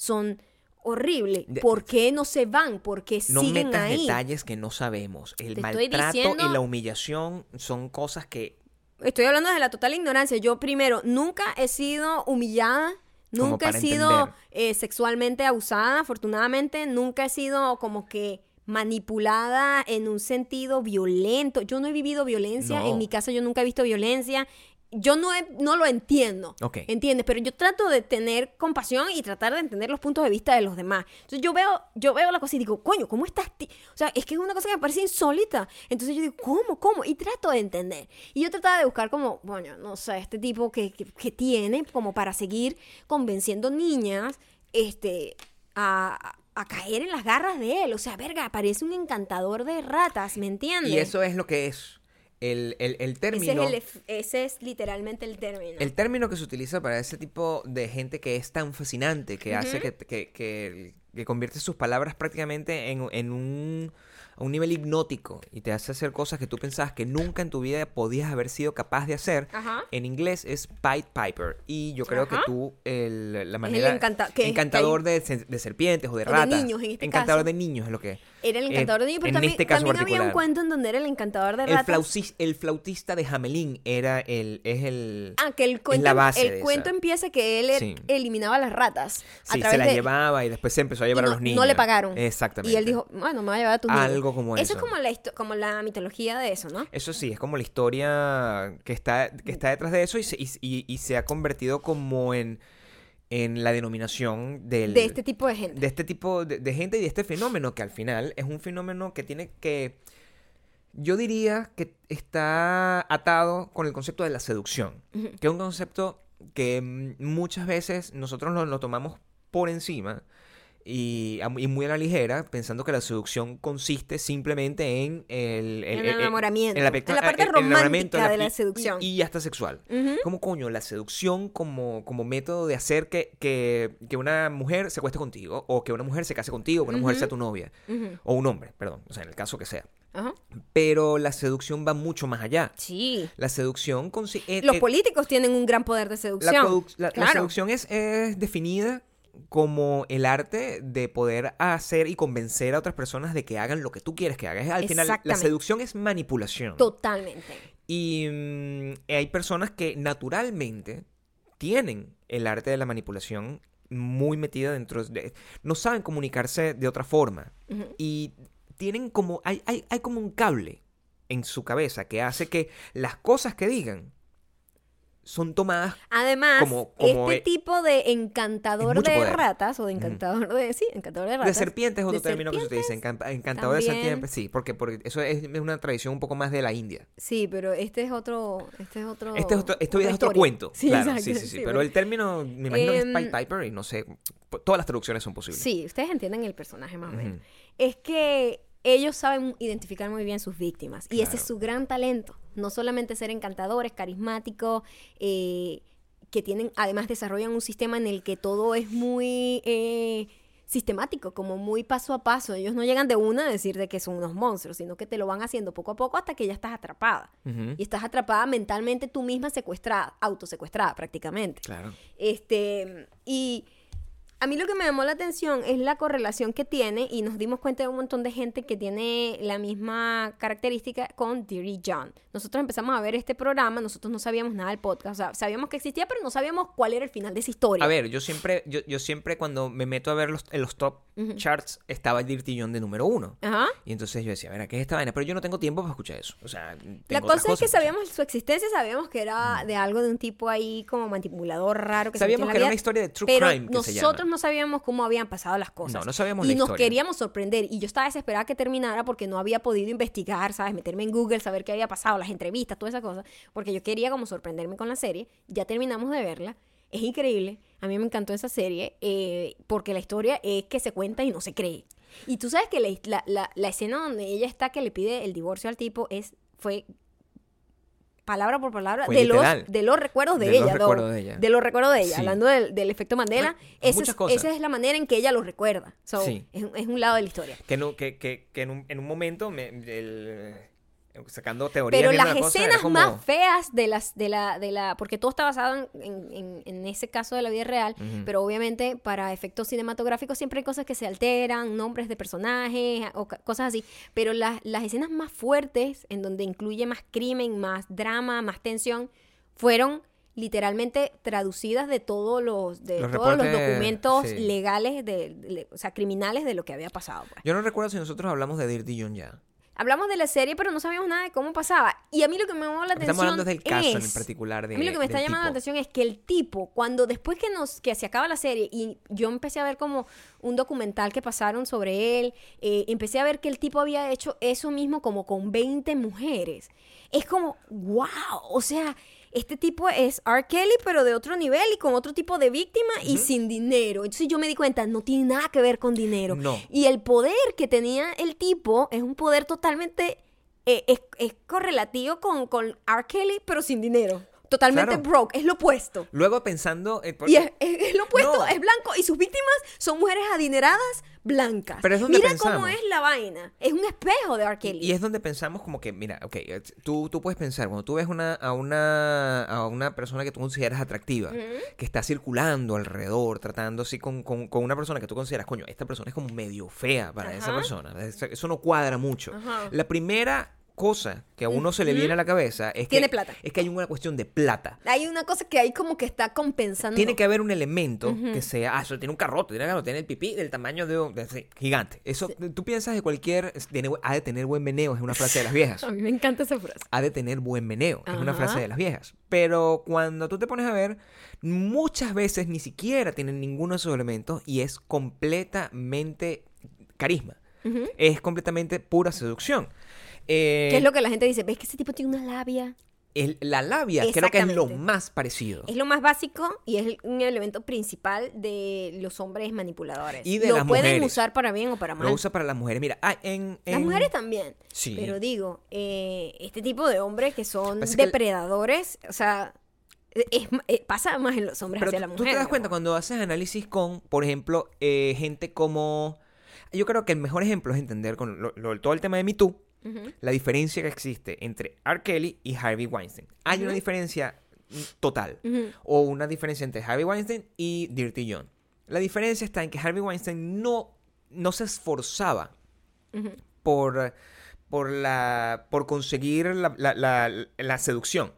son horribles. De- ¿Por qué no se van? ¿Por qué No siguen metas ahí? detalles que no sabemos. El Te maltrato diciendo- y la humillación son cosas que Estoy hablando desde la total ignorancia. Yo primero, nunca he sido humillada, nunca he sido eh, sexualmente abusada, afortunadamente, nunca he sido como que manipulada en un sentido violento. Yo no he vivido violencia, No. en mi casa yo nunca he visto violencia. Yo no, he- no lo entiendo, Ok. ¿entiendes? Pero yo trato de tener compasión y tratar de entender los puntos de vista de los demás. Entonces yo veo, yo veo la cosa y digo, coño, ¿cómo estás? ti-?" O sea, es que es una cosa que me parece insólita. Entonces yo digo, ¿cómo? ¿Cómo? Y trato de entender. Y yo trataba de buscar como, bueno, no sé, este tipo que, que, que tiene como para seguir convenciendo niñas este, a, a caer en las garras de él. O sea, verga, parece un encantador de ratas, ¿me entiendes? Y eso es lo que es. El, el, el ese, término. es ese es literalmente el término. El término que se utiliza para ese tipo de gente que es tan fascinante, que hace que, que, que, que convierte sus palabras prácticamente en, en un, a un nivel hipnótico y te hace hacer cosas que tú pensabas que nunca en tu vida podías haber sido capaz de hacer. Ajá. En inglés es Pied Piper. Y yo creo Ajá. que tú, el- la manera. encanta- que- encantador de, de serpientes o de ratas. niños, en este encantador caso. de niños es lo que. Era el encantador de niños, pero en también, este caso también había un cuento en donde era el encantador de El, ratas. flaucis- el flautista de Hamelin era el, es el. Ah, que el cuento, la base el cuento esa. empieza que él Sí. eliminaba las ratas. a Sí, través se la de- llevaba y después se empezó a llevar no, a los niños. no le pagaron. Exactamente. Y él dijo, bueno, me voy a llevar a tus niños. Algo como Eso eso. es como la, como la mitología de eso, ¿no? Eso sí, es como la historia que está, que está detrás de eso y se, y, y- y se ha convertido como en, en la denominación del, De este tipo de gente. de este tipo de, de gente y de este fenómeno que al final es un fenómeno que tiene que... Yo diría que está atado con el concepto de la seducción, que es un concepto que mm, muchas veces nosotros lo, lo tomamos por encima y, y muy a la ligera, pensando que la seducción consiste simplemente en el, En el enamoramiento, en la, en la parte el enamoramiento, romántica en de la y- seducción. Y, hasta sexual. Ujú. ¿Cómo coño la seducción como, como método de hacer que, que, que una mujer se acueste contigo o que una mujer se case contigo, que una mujer sea tu novia o un hombre, perdón, o sea, en el caso que sea. Ajá. Pero la seducción va mucho más allá. Sí. La seducción consi- eh, Los eh, políticos tienen un gran poder de seducción. la, la- la seducción es, es definida como el arte de poder hacer y convencer a otras personas de que hagan lo que tú quieres que hagan. Al final, la seducción es manipulación. Totalmente. Y mm, hay personas que naturalmente tienen el arte de la manipulación muy metida dentro de... No saben comunicarse de otra forma. Y tienen como... Hay, hay, hay como un cable en su cabeza que hace que las cosas que digan son tomadas... Además, Como- como, este eh, tipo de encantador de poder. ratas, o de encantador de. Sí, encantador de ratas. De serpientes es otro término que se utiliza. Encantador de serpientes, sí, porque, porque eso es, es una tradición un poco más de la India. Sí, pero este es otro. Este es otro. Este es otro, esto es otro cuento. Sí, claro, exacto, sí, sí, sí. Pero el término, me imagino que es Em, Pied Piper y no sé, todas las traducciones son posibles. Sí, ustedes entienden el personaje más o menos. Es que ellos saben identificar muy bien sus víctimas. Y ese es su gran talento. No solamente ser encantadores, carismáticos, eh, que tienen, además desarrollan un sistema en el que todo es muy eh, sistemático, como muy paso a paso. Ellos no llegan de una a decir de que son unos monstruos, sino que te lo van haciendo poco a poco hasta que ya estás atrapada. Y estás atrapada mentalmente tú misma secuestrada, autosecuestrada prácticamente. Claro. Este, y a mí lo que me llamó la atención es la correlación que tiene y nos dimos cuenta de un montón de gente que tiene la misma característica con Dirty John. Nosotros empezamos a ver este programa, nosotros no sabíamos nada del podcast, o sea, sabíamos que existía, pero no sabíamos cuál era el final de esa historia. A ver, yo siempre, yo, yo siempre cuando me meto a ver los, en los top charts, estaba Dirty John de número uno. Ajá. Y entonces yo decía, a ver, ¿qué es esta vaina? Pero yo no tengo tiempo para escuchar eso. O sea, tengo La cosa es que sabíamos su existencia, sabíamos que era de algo de un tipo ahí como manipulador raro. Que se Sabíamos que era una historia de true crime que se llama. No sabíamos cómo habían pasado las cosas. No, no sabíamos Y la nos historia. queríamos sorprender. Y yo estaba desesperada que terminara porque no había podido investigar, ¿sabes? Meterme en Google, saber qué había pasado, las entrevistas, toda esa cosa. Porque yo quería como sorprenderme con la serie. Ya terminamos de verla. Es increíble. A mí me encantó esa serie eh, porque la historia es que se cuenta y no se cree. Y tú sabes que la, la- la- la escena donde ella está que le pide el divorcio al tipo es fue palabra por palabra de los, de los recuerdos de, De los ella. ¿no? recuerdos de ella. De los recuerdos de ella. Sí. Hablando del, del efecto Mandela. Bueno, esa, es, cosas. esa es la manera en que ella lo recuerda. So, Sí. es, un- es un lado de la historia. Que, no, que, que, que en, un, en un momento, me- el- sacando teorías. Pero las cosa, escenas como- más feas de las de la de la porque todo está basado en, en- ese caso de la vida real, pero obviamente para efectos cinematográficos siempre hay cosas que se alteran, nombres de personajes o cosas así, pero las, las escenas más fuertes en donde incluye más crimen, más drama, más tensión fueron literalmente traducidas de todos los de Los todos los documentos sí. legales de, de- o sea, criminales de lo que había pasado, pues. Yo no recuerdo si nosotros hablamos de Dirty John ya. Hablamos de la serie, pero no sabíamos nada de cómo pasaba. Y a mí lo que me llamó la atención Estamos hablando del caso en particular de a mí lo que me está llamando la atención es que el tipo, cuando después que nos que se acaba la serie y yo empecé a ver como un documental que pasaron sobre él, eh, empecé a ver que el tipo había hecho eso mismo como con 20 mujeres. Es como, wow, o sea, este tipo es R. Kelly, pero de otro nivel y con otro tipo de víctima y sin dinero. Entonces yo me di cuenta, no tiene nada que ver con dinero. No. Y el poder que tenía el tipo es un poder totalmente eh, es, es correlativo con, con R. Kelly, pero sin dinero. Totalmente Claro. broke, es lo opuesto. Luego pensando. eh, por- Y es, es- es lo opuesto, No. es blanco. Y sus víctimas son mujeres adineradas blancas. Pero es donde Mira pensamos. cómo es la vaina. Es un espejo de R. Kelly. Y es donde pensamos como que, mira, ok, eh, tú, tú puedes pensar, cuando tú ves una, a, una, a una persona que tú consideras atractiva, que está circulando alrededor, tratando así con, con, con una persona que tú consideras, coño, esta persona es como medio fea para esa persona, eso, eso no cuadra mucho. Ajá. La primera cosa que a uno se le viene a la cabeza es Tiene que, plata. es que hay una cuestión de plata. Hay una cosa que hay como que está compensando. Tiene que haber un elemento que sea, ah, eso tiene un carrote, tiene, tiene el pipí del tamaño de, un- de- sí, gigante. Eso, tú piensas de cualquier, tiene- ha de tener buen meneo, es una frase de las viejas. A mí me encanta esa frase. Ha de tener buen meneo, es una Ajá. frase de las viejas. Pero cuando tú te pones a ver, muchas veces ni siquiera tienen ninguno de esos elementos y es completamente carisma. Es completamente pura seducción. Eh, ¿Qué es lo que la gente dice? ¿Ves que ese tipo tiene una labia? el- la labia creo que es lo más parecido. Es lo más básico y es un elemento principal de los hombres manipuladores. Y de lo las pueden mujeres. usar para bien o para mal. Lo usa para las mujeres. Mira, ah, en, Las mujeres también. Sí. Pero digo, eh, este tipo de hombres que son Parece que el- depredadores, o sea, es, eh, pasa más en los hombres Pero hacia tú, la tú mujer. te das cuenta cuando haces análisis con, por ejemplo, eh, gente como... Yo creo que el mejor ejemplo es entender con lo- lo- todo el tema de Me Too, La diferencia que existe entre R. Kelly y Harvey Weinstein. Hay una diferencia mm, total. O una diferencia entre Harvey Weinstein y Dirty John. La diferencia está en que Harvey Weinstein no, no se esforzaba por, por, la, por conseguir la, la- la- la seducción.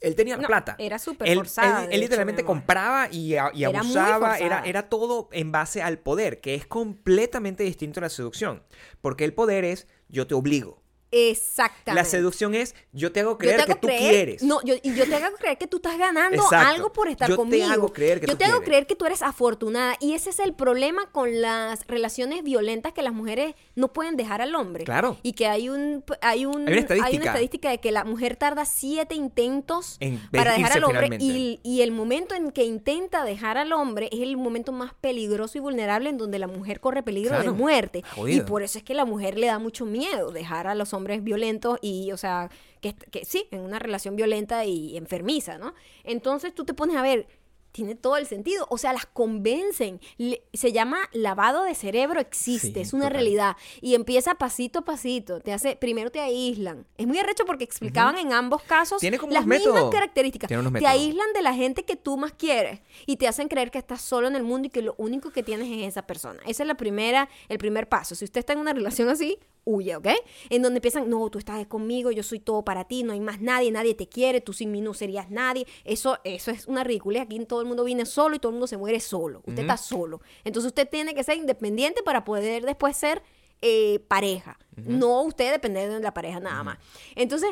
Él tenía No, plata. era súper Él, forzada, él- de él hecho, literalmente compraba y, Era abusaba. Era, era todo en base al poder, que es completamente distinto a la seducción. Porque el poder es yo te obligo. Exactamente. La seducción es yo te hago creer te que tú quieres. No, yo, y yo te hago creer que tú estás ganando Exacto. algo por estar Yo te conmigo. hago creer que yo tú te hago creer que tú eres afortunada. Y ese es el problema con las relaciones violentas que las mujeres no pueden dejar al hombre. Claro. Y que hay un hay un Hay una estadística. estadística de que la mujer tarda siete intentos En para dejar al hombre. Y, y el momento en que intenta dejar al hombre es el momento más peligroso y vulnerable en donde la mujer corre peligro Claro. de muerte. Y por eso es que la mujer le da mucho miedo dejar a los hombres violentos y, o sea, que, que sí, en una relación violenta y enfermiza, ¿no? Entonces tú te pones a ver, tiene todo el sentido, o sea, las convencen, Le- se llama lavado de cerebro, existe, Sí, es una total. realidad y empieza pasito a pasito, te hace, primero te aíslan, es muy arrecho porque explicaban en ambos casos Tiene como las mismas métodos. características, Tiene unos te aíslan de la gente que tú más quieres y te hacen creer que estás solo en el mundo y que lo único que tienes es esa persona, esa es la primera, el primer paso, si usted está en una relación así, huye, ¿ok? En donde empiezan, no, tú estás conmigo, yo soy todo para ti, no hay más nadie, nadie te quiere, tú sin mí no serías nadie. Eso, eso es una ridícula. Aquí todo el mundo viene solo y todo el mundo se muere solo. Usted está solo. Entonces usted tiene que ser independiente para poder después ser eh, pareja. No usted depender de la pareja nada más. Entonces,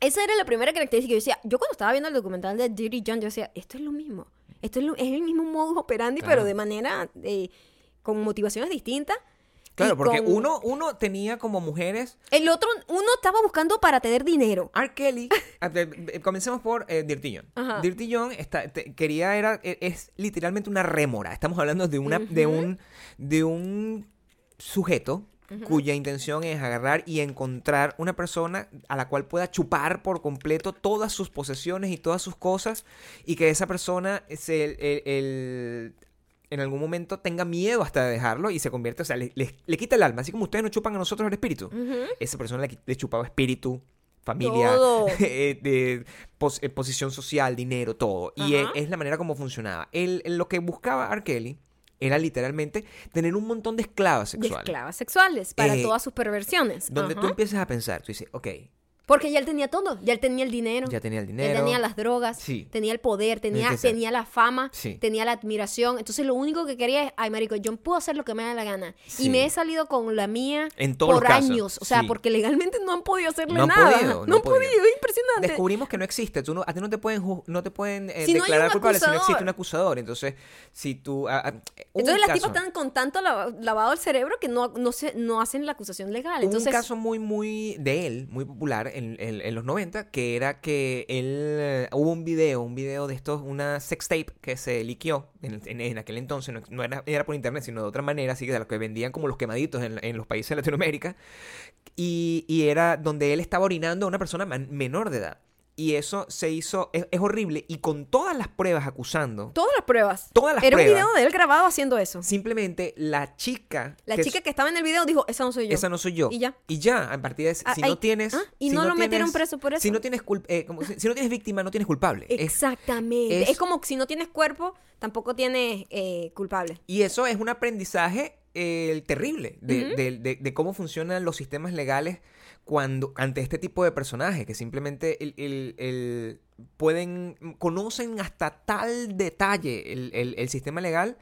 esa era la primera característica. Yo decía, yo cuando estaba viendo el documental de Dirty John, yo decía, esto es lo mismo. Esto es, lo- es el mismo modus operandi, Claro. pero de manera, eh, con motivaciones distintas. Claro, porque con- uno, uno tenía como mujeres El otro, uno estaba buscando para tener dinero. R. Kelly, eh, comencemos por eh, Dirty John. Ajá. Dirty John está, te- quería, era, e- es literalmente una rémora. Estamos hablando de una, de un, de un sujeto cuya intención es agarrar y encontrar una persona a la cual pueda chupar por completo todas sus posesiones y todas sus cosas y que esa persona se, el- el- el- en algún momento tenga miedo hasta de dejarlo y se convierte, o sea, le, le- le quita el alma, así como ustedes nos chupan a nosotros el espíritu. Esa persona le, le chupaba espíritu, familia, eh, de pos- eh, posición social, dinero, todo. Y es la manera como funcionaba. Él lo que buscaba R. Kelly era literalmente tener un montón de esclavas De sexuales. esclavas sexuales para Eh, todas sus perversiones. Donde tú empiezas a pensar, tú dices, ok, Porque ya él tenía todo. Ya él tenía el dinero. ya tenía el Él dinero. tenía las drogas, Sí. tenía el poder, tenía, tenía la fama, Sí. tenía la admiración. Entonces lo único que quería es, ay, marico, yo puedo hacer lo que me da la gana. Sí. Y me he salido con la mía En todos por años. O sea, porque legalmente no han podido hacerle No han nada. podido, no, no han podido. podido. Es impresionante. Descubrimos que no existe. Tú no, a ti no te pueden, no te pueden eh, Si declarar culpable si no existe un acusador. Entonces, si tú... un Entonces las tipas están con tanto lava- lavado el cerebro que no, no, se, no hacen la acusación legal. Entonces, un caso muy, muy de él, muy popular en, los 90, que era que él, eh, hubo un video, un video de estos, una sex tape que se liqueó en, en- aquel entonces, no, era, era por internet, sino de otra manera, así que de los que vendían como los quemaditos en, los países de Latinoamérica, y, y era donde él estaba orinando a una persona menor de edad. Y eso se hizo, es, es horrible, y con todas las pruebas acusando, todas las pruebas. Todas las Era pruebas. un video de él grabado haciendo eso. simplemente la chica... La que chica es- que estaba en el video dijo, esa no soy yo. Esa no soy yo. Y ya. Y ya, a partir de ese- Ah, si ay, no tienes. ah, y si no lo metieron preso por eso. Si no tienes eh, como si, si no tienes víctima, no tienes culpable. Exactamente. Es, es- como si no tienes cuerpo, tampoco tienes eh, culpable. y eso es un aprendizaje eh, terrible de, de- de- de cómo funcionan los sistemas legales cuando ante este tipo de personajes que simplemente el, el- el- pueden conocen hasta tal detalle el, el- sistema legal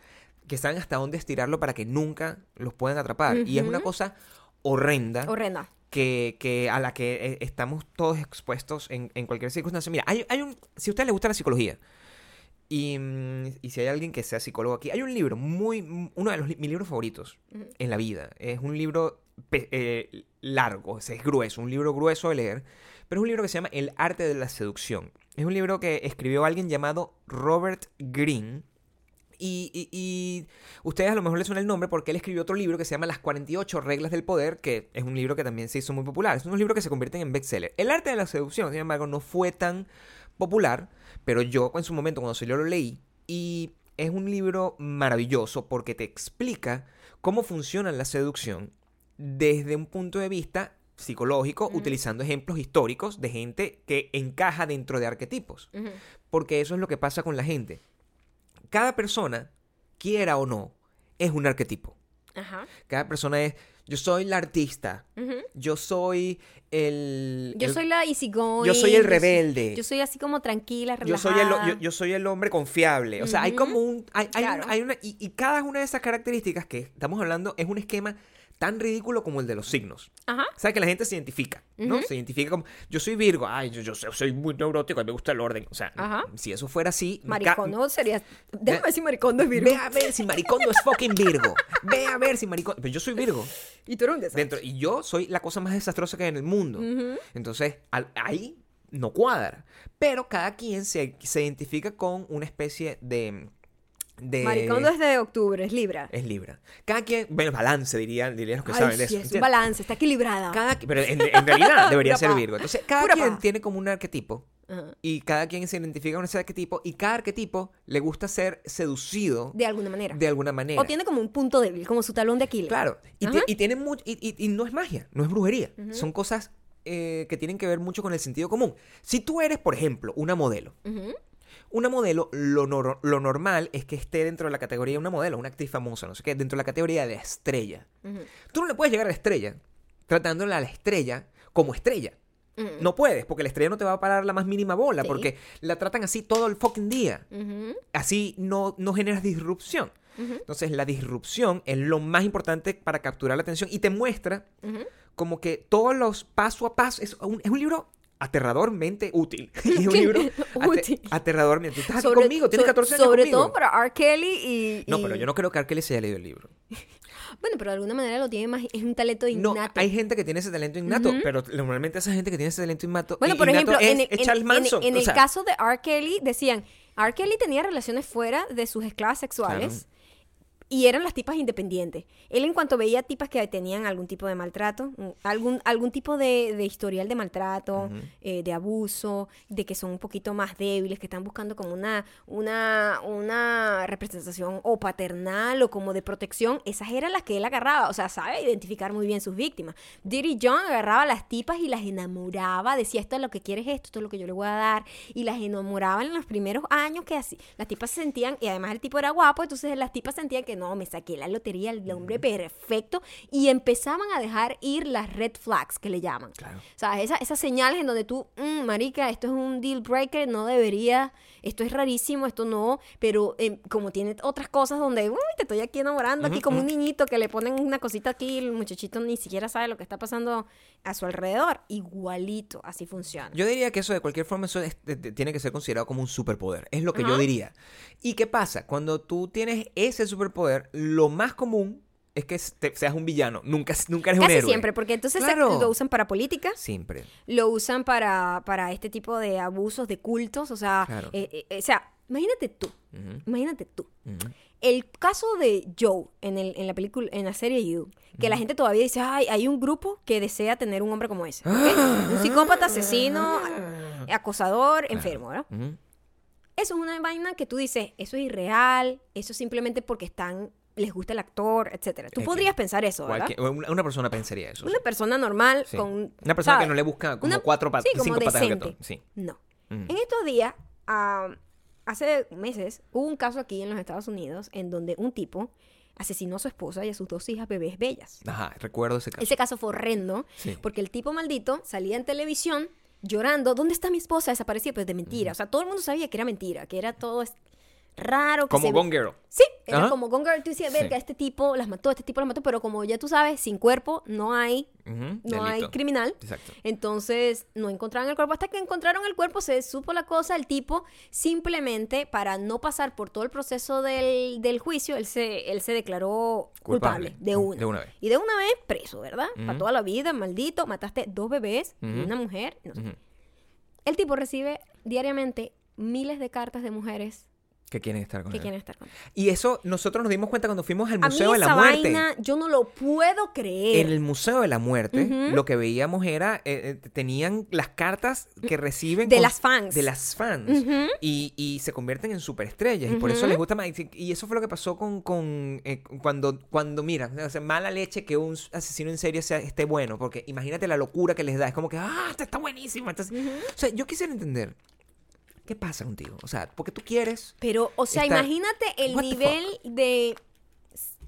que saben hasta dónde estirarlo para que nunca los puedan atrapar y es una cosa horrenda Horrenda. que, que a la que eh, estamos todos expuestos en, en cualquier circunstancia. Mira, hay, hay un, si a usted le gusta la psicología y, mm, y si hay alguien que sea psicólogo aquí, hay un libro muy, uno de los, mis libros favoritos en la vida. Es un libro eh, largo, es grueso, un libro grueso de leer, pero es un libro que se llama El arte de la seducción. Es un libro que escribió alguien llamado Robert Greene. Y, ustedes a lo mejor les suena el nombre porque él escribió otro libro que se llama Las 48 reglas del poder, que es un libro que también se hizo muy popular. Es unos libros que se convierten en bestseller. El arte de la seducción, sin embargo, no fue tan popular, pero yo en su momento cuando salió lo leí y es un libro maravilloso porque te explica cómo funciona la seducción desde un punto de vista psicológico, utilizando ejemplos históricos de gente que encaja dentro de arquetipos porque eso es lo que pasa con la gente. Cada persona, quiera o no, es un arquetipo. Ajá. Cada persona es, yo soy la artista, yo soy el... Yo el- soy la easygoing. yo soy el rebelde. Yo soy así como tranquila, yo soy, el, relajada. yo, yo soy el hombre confiable. O sea, hay como un... Hay, un- hay una, y, y cada una de esas características que estamos hablando es un esquema tan ridículo como el de los signos. Ajá. O sea, que la gente se identifica, ¿no? Se identifica como, yo soy Virgo, ay, yo, yo soy- muy neurótico y me gusta el orden. O sea, Ajá. si eso fuera así... Maricondo sería... Déjame Ve- ver si Maricondo es Virgo. Ve a ver si Maricondo es fucking Virgo. Ve a ver si Maricondo. Pero yo soy Virgo. Y tú eres un desastre. Dentro, y yo soy la cosa más desastrosa que hay en el mundo. Entonces, al- ahí no cuadra. Pero cada quien se, se identifica con una especie de. De Maricondo es de octubre, es Libra. es Libra. Cada quien. Bueno, balance, dirían, dirían los que Ay, saben de sí, eso. es balance, está equilibrada. Cada, pero en, en realidad debería ser. Virgo. Entonces, cada Pura quien tiene como un arquetipo. Ajá. Y cada quien se identifica con ese arquetipo. Y cada arquetipo le gusta ser seducido De alguna manera. de alguna manera. O tiene como un punto débil, como su talón de Aquiles. Claro, y, Ajá. ti- y tiene mucho, y, y- y no es magia, no es brujería, son cosas eh, que tienen que ver mucho con el sentido común. Si tú eres, por ejemplo, una modelo, Ujú. Una modelo, lo, nor- lo normal es que esté dentro de la categoría de una modelo, una actriz famosa, no sé qué, dentro de la categoría de estrella. Tú no le puedes llegar a la estrella tratándola a la estrella como estrella. Ujú. No puedes, porque la estrella no te va a parar la más mínima bola, Sí. porque la tratan así todo el fucking día. Así no, no generas disrupción. Entonces, la disrupción es lo más importante para capturar la atención y te muestra como que todos los paso a paso. Es un, es un libro aterradormente útil. Es un libro ate- Útil. aterradormente. Estás aquí Sobre- conmigo, tienes so- 14 años Sobre conmigo. todo para R. Kelly y, No, pero yo no creo que Arkeli se haya leído el libro. Bueno, pero de alguna manera lo tiene más... Es un talento No, innato. hay gente que tiene ese talento innato, pero normalmente esa gente que tiene ese talento innato, Bueno, por innato ejemplo, es, en el, es en- Charles en- Manson. en el sea, caso de R. Kelly, decían, R. Kelly tenía relaciones fuera de sus esclavas sexuales y eran las tipas independientes. Él en cuanto veía tipas que tenían algún tipo de maltrato, mm, algún, algún tipo de, de historial de maltrato, eh, de abuso, de que son un poquito más débiles, que están buscando como una, una, una representación o paternal o como de protección, esas eran las que él agarraba. O sea, sabe identificar muy bien sus víctimas. Diddy John agarraba a las tipas y las enamoraba, decía esto es lo que quieres esto, esto es lo que yo le voy a dar, y las enamoraba en los primeros años que así, las tipas se sentían, y además el tipo era guapo, entonces las tipas sentían que no, me saqué la lotería, el hombre perfecto, y empezaban a dejar ir las red flags que le llaman. Claro. O sea, esa- esas señales en donde tú, "Mm, marica, esto es un deal breaker, no debería, esto es rarísimo, esto no, pero eh, como tiene otras cosas donde, uy, te estoy aquí enamorando, aquí como un niñito que le ponen una cosita aquí, el muchachito ni siquiera sabe lo que está pasando a su alrededor. Igualito, así funciona. Yo diría que eso de cualquier forma eso es- tiene que ser considerado como un superpoder. Es lo que yo diría. ¿Y qué pasa? Cuando tú tienes ese superpoder, lo más común es que te- seas un villano. Nunca, nunca eres un héroe. siempre, porque entonces se- Claro. lo usan para política, Siempre. lo usan para, para este tipo de abusos de cultos, o sea, Claro. eh, eh, eh, o sea, imagínate tú, imagínate tú. El caso de Joe en, el, en la película, en la serie You, que la gente todavía dice, ay, hay un grupo que desea tener un hombre como ese. Un psicópata, asesino, acosador, enfermo, ¿verdad? Eso es una vaina que tú dices, eso es irreal, eso es simplemente porque están, les gusta el actor, etcétera. Tú podrías pensar eso, ¿verdad? Una, una persona pensaría eso. Una persona normal sí. con... Una persona ¿sabes? que no le busca como Una- cuatro patas, sí, cinco patas. Sí. No. En estos días, ah, hace meses, hubo un caso aquí en los Estados Unidos en donde un tipo asesinó a su esposa y a sus dos hijas bebés bellas. Ajá, recuerdo ese caso. Ese caso fue horrendo Sí. porque el tipo maldito salía en televisión llorando, ¿dónde está mi esposa? Desaparecida, pues de mentira. O sea, todo el mundo sabía que era mentira, que era todo raro. Que Como se- Gone Girl. Sí, era Ajá. como Gone Girl. Tú decías, Sí. verga, este tipo las mató, este tipo las mató, pero como ya tú sabes, sin cuerpo no hay, No hay criminal. Exacto. Entonces no encontraron el cuerpo. Hasta que encontraron el cuerpo, se supo la cosa. El tipo, simplemente para no pasar por todo el proceso del, del juicio, él se, él se declaró culpable, Culpable. de Mm, una. de una vez. Y de una vez preso, ¿verdad? Para toda la vida, maldito. Mataste dos bebés y una mujer. no sé. Ujú. El tipo recibe diariamente miles de cartas de mujeres Que quieren estar con que él. quieren estar con él. Y eso nosotros nos dimos cuenta cuando fuimos al A mí Museo de la esa Muerte. vaina, yo no lo puedo creer. En el Museo de la Muerte, Ujú. lo que veíamos era, eh, eh, tenían las cartas que reciben De con- las fans. De las fans. Ujú. y, y se convierten en superestrellas. Y por eso les gusta más. Y- eso fue lo que pasó con, con eh, cuando, cuando, mira, o sea, mala leche que un asesino en serie sea, esté bueno. Porque imagínate la locura que les da. Es como que, ah, está buenísima. Entonces, O sea, yo quisiera entender. ¿Qué pasa contigo? O sea, porque tú quieres. Pero, o sea, imagínate el What nivel de...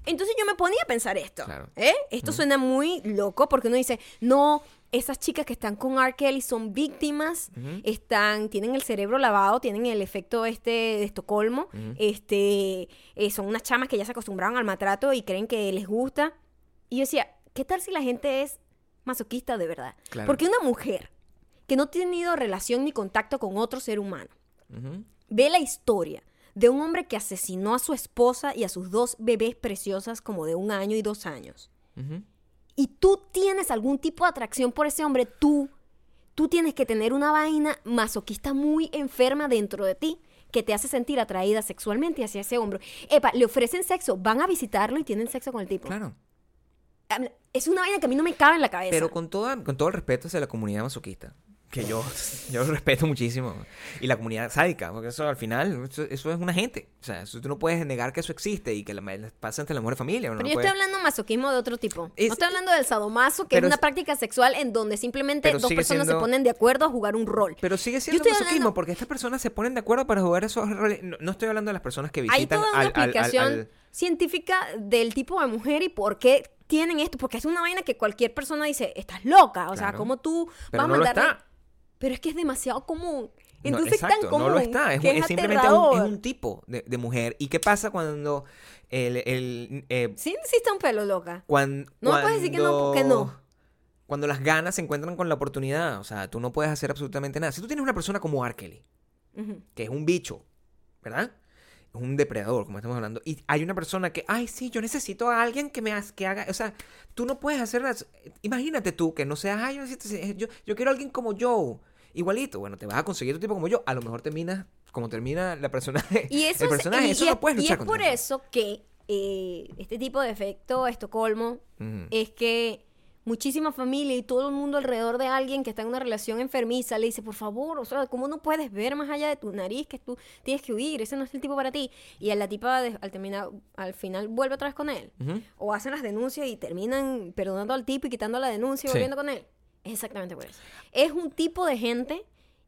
Entonces yo me ponía a pensar esto. Claro. ¿eh? Esto suena muy loco porque uno dice, no, esas chicas que están con R. Kelly son víctimas, están, tienen el cerebro lavado, tienen el efecto este de Estocolmo, Ujú. este, eh, son unas chamas que ya se acostumbraron al maltrato y creen que les gusta. Y yo decía, ¿qué tal si la gente es masoquista de verdad? Claro. Porque una mujer que no ha tenido relación ni contacto con otro ser humano. Ve la historia de un hombre que asesinó a su esposa y a sus dos bebés preciosas como de un año y dos años. Y tú tienes algún tipo de atracción por ese hombre, tú, tú tienes que tener una vaina masoquista muy enferma dentro de ti que te hace sentir atraída sexualmente hacia ese hombre. Epa, le ofrecen sexo, van a visitarlo y tienen sexo con el tipo. Claro. Es una vaina que a mí no me cabe en la cabeza. Pero con, toda, con todo el respeto hacia la comunidad masoquista. Que yo, yo respeto muchísimo. Y la comunidad sádica, porque eso al final, eso, eso es una gente. O sea, eso tú no puedes negar que eso existe y que la, pasa entre la mujer y familia. Pero no yo estoy hablando de masoquismo de otro tipo. Es- no estoy hablando del sadomaso, que es una es- práctica sexual en donde simplemente dos personas se ponen de acuerdo a jugar un rol. Pero sigue siendo masoquismo hablando- porque estas personas se ponen de acuerdo para jugar esos roles. No, no estoy hablando de las personas que Hay visitan toda una al- al- científica del tipo de mujer y por qué tienen esto. Porque es una vaina que cualquier persona dice, estás loca. O sea, como tú vas a no mandarle-. Pero es que es demasiado común. No, Entonces es tan común no lo está. Es, que simplemente un, es aterrador. un tipo de, de mujer. ¿Y qué pasa cuando el... el eh, Sí, sí está un pelo loca. cuan- No me puedes decir que no, porque no. Cuando las ganas se encuentran con la oportunidad. O sea, tú no puedes hacer absolutamente nada. Si tú tienes una persona como Ujú. que es un bicho, ¿verdad? Es un depredador, como estamos hablando. Y hay una persona que, ay, sí, yo necesito a alguien que me ha- que haga. O sea, tú no puedes hacer. las- Imagínate tú que no seas, ay, yo, necesito- yo, yo quiero a alguien como yo. Igualito. Bueno, te vas a conseguir un tipo como yo. A lo mejor terminas como termina la personaje. Y eso el personaje. y- eso y no es- puedes y luchar es por eso que eh, este tipo de efecto Estocolmo es que muchísima familia y todo el mundo alrededor de alguien que está en una relación enfermiza le dice, por favor, o sea, ¿cómo no puedes ver más allá de tu nariz que tú tienes que huir? Ese no es el tipo para ti. Y a la tipa al terminar, al final vuelve otra vez con él. O hacen las denuncias y terminan perdonando al tipo y quitando la denuncia y Sí. volviendo con él. Es exactamente por eso. Es un tipo de gente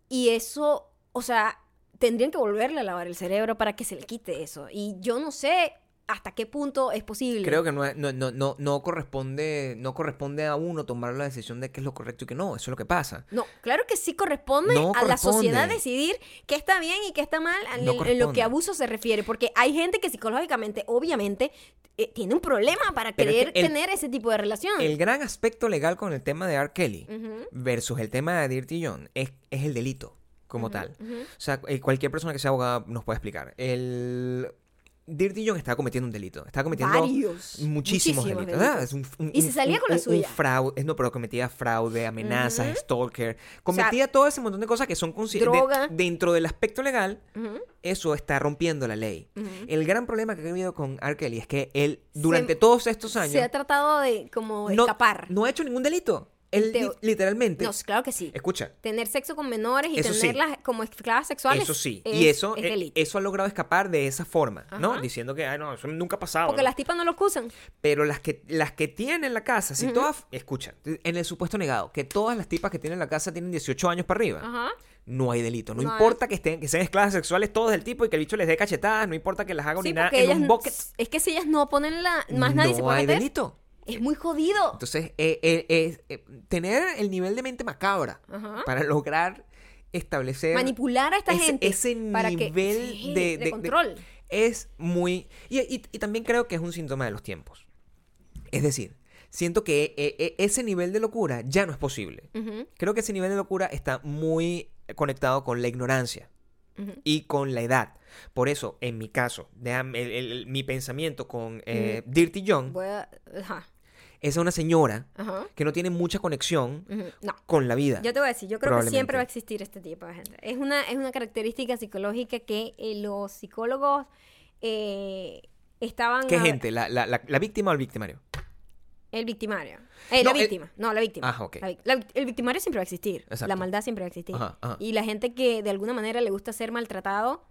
y eso, o sea, tendrían que volverle a lavar el cerebro para que se le quite eso. Y yo no sé hasta qué punto es posible. Creo que no, no, no, no, corresponde no corresponde a uno tomar la decisión de qué es lo correcto y qué no. Eso es lo que pasa. No, claro que sí corresponde No a la sociedad decidir qué está bien y qué está mal en, No en lo que abuso se refiere, porque hay gente que psicológicamente, obviamente, eh, tiene un problema para Pero es querer que el- tener ese tipo de relación. El gran aspecto legal con el tema de R. Kelly versus el tema de Dirty John es, es el delito como tal. O sea, eh, cualquier persona que sea abogada nos puede explicar. El Dirty John estaba cometiendo un delito. Estaba cometiendo Varios. muchísimos, delitos. Es un- un- Y se salía un- con la suya. Un fraude, no, pero cometía fraude, amenazas, stalker. Cometía todo ese montón de cosas que son consi- de- dentro del aspecto legal. Eso está rompiendo la ley. El gran problema que ha habido con R. Kelly es que él, durante Se- todos estos años, Se ha tratado de como no, escapar. no ha hecho ningún delito. Él literalmente. No, claro que sí. Escucha, Tener sexo con menores y sí. tenerlas como esclavas sexuales. eso sí. es- y eso, es eh, delito. eso ha logrado escapar de esa forma, ¿no? Diciendo que, ay, no, eso nunca ha pasado. Porque ¿no? las tipas no lo acusan. Pero las que, las que tienen la casa, si todas. Escucha, en el supuesto negado, que todas las tipas que tienen la casa tienen 18 años para arriba. Ajá. No hay delito. No, No hay. importa que estén, que sean esclavas sexuales todos del tipo y que el bicho les dé cachetadas, no importa que las haga Sí, porque en ellas, un bucket. es que si ellas no ponen la, más nadie se no puede hay meter. delito. Es muy jodido. Entonces, eh, eh, eh, eh, tener el nivel de mente macabra Ajá. para lograr establecer Manipular a esta ese, gente. ese para que- nivel sí, de, de- control. de- es muy y, y- y también creo que es un síntoma de los tiempos es decir siento que eh, eh, ese nivel de locura ya no es posible Ujú, creo que ese nivel de locura está muy conectado con la ignorancia y con la edad por eso en mi caso el- el- mi pensamiento con eh, Dirty John a- ajá, es una señora ajá, que no tiene mucha conexión. No. con la vida Yo te voy a decir, yo creo que siempre va a existir este tipo de gente. Es una, es una característica psicológica que eh, los psicólogos eh, estaban... ¿Qué a- gente? ¿La, la, la, la víctima o el victimario? El victimario. Eh, No, la el- víctima. No, la víctima. Ah, ok. La vic- la vic- el victimario siempre va a existir. Exacto. La maldad siempre va a existir. Ajá, ajá. Y la gente que de alguna manera le gusta ser maltratado,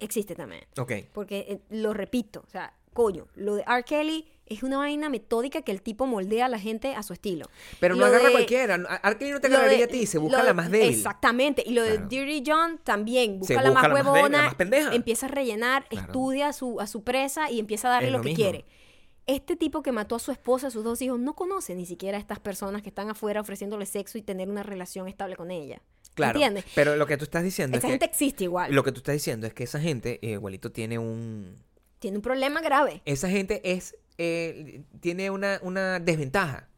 existe también. Ok. Porque, eh, lo repito, o sea, coño, lo de R. Kelly es una vaina metódica que el tipo moldea a la gente a su estilo. Pero no Lo agarra de- cualquiera. R. Kelly no te agarraría de- a ti, se busca de- la más débil. Exactamente. Y lo Claro. de Dirty John también. Busca, la más la más débil, la huevona, más pendeja. empieza a rellenar, Claro. estudia a su, a su presa y empieza a darle lo, lo que mismo. quiere. Este tipo que mató a su esposa, a sus dos hijos, no conoce ni siquiera a estas personas que están afuera ofreciéndole sexo y tener una relación estable con ella. Claro. ¿Entiendes? Pero lo que tú estás diciendo Esa es gente que... existe igual. Lo que tú estás diciendo es que esa gente, eh, igualito, tiene un... Tiene un problema grave. Esa gente es... eh, tiene una, una desventaja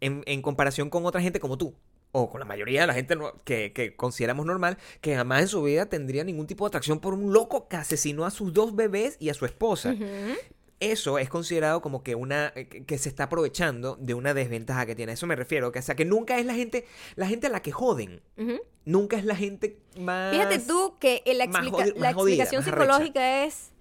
en, en comparación con otra gente como tú. O con la mayoría de la gente que, que consideramos normal, que jamás en su vida tendría ningún tipo de atracción por un loco que asesinó a sus dos bebés y a su esposa. Eso es considerado como que una eh, que se está aprovechando de una desventaja que tiene. A eso me refiero, que o sea que nunca es la gente la gente a la que joden, nunca es la gente más Fíjate tú que la, explica- explicación psicológica es...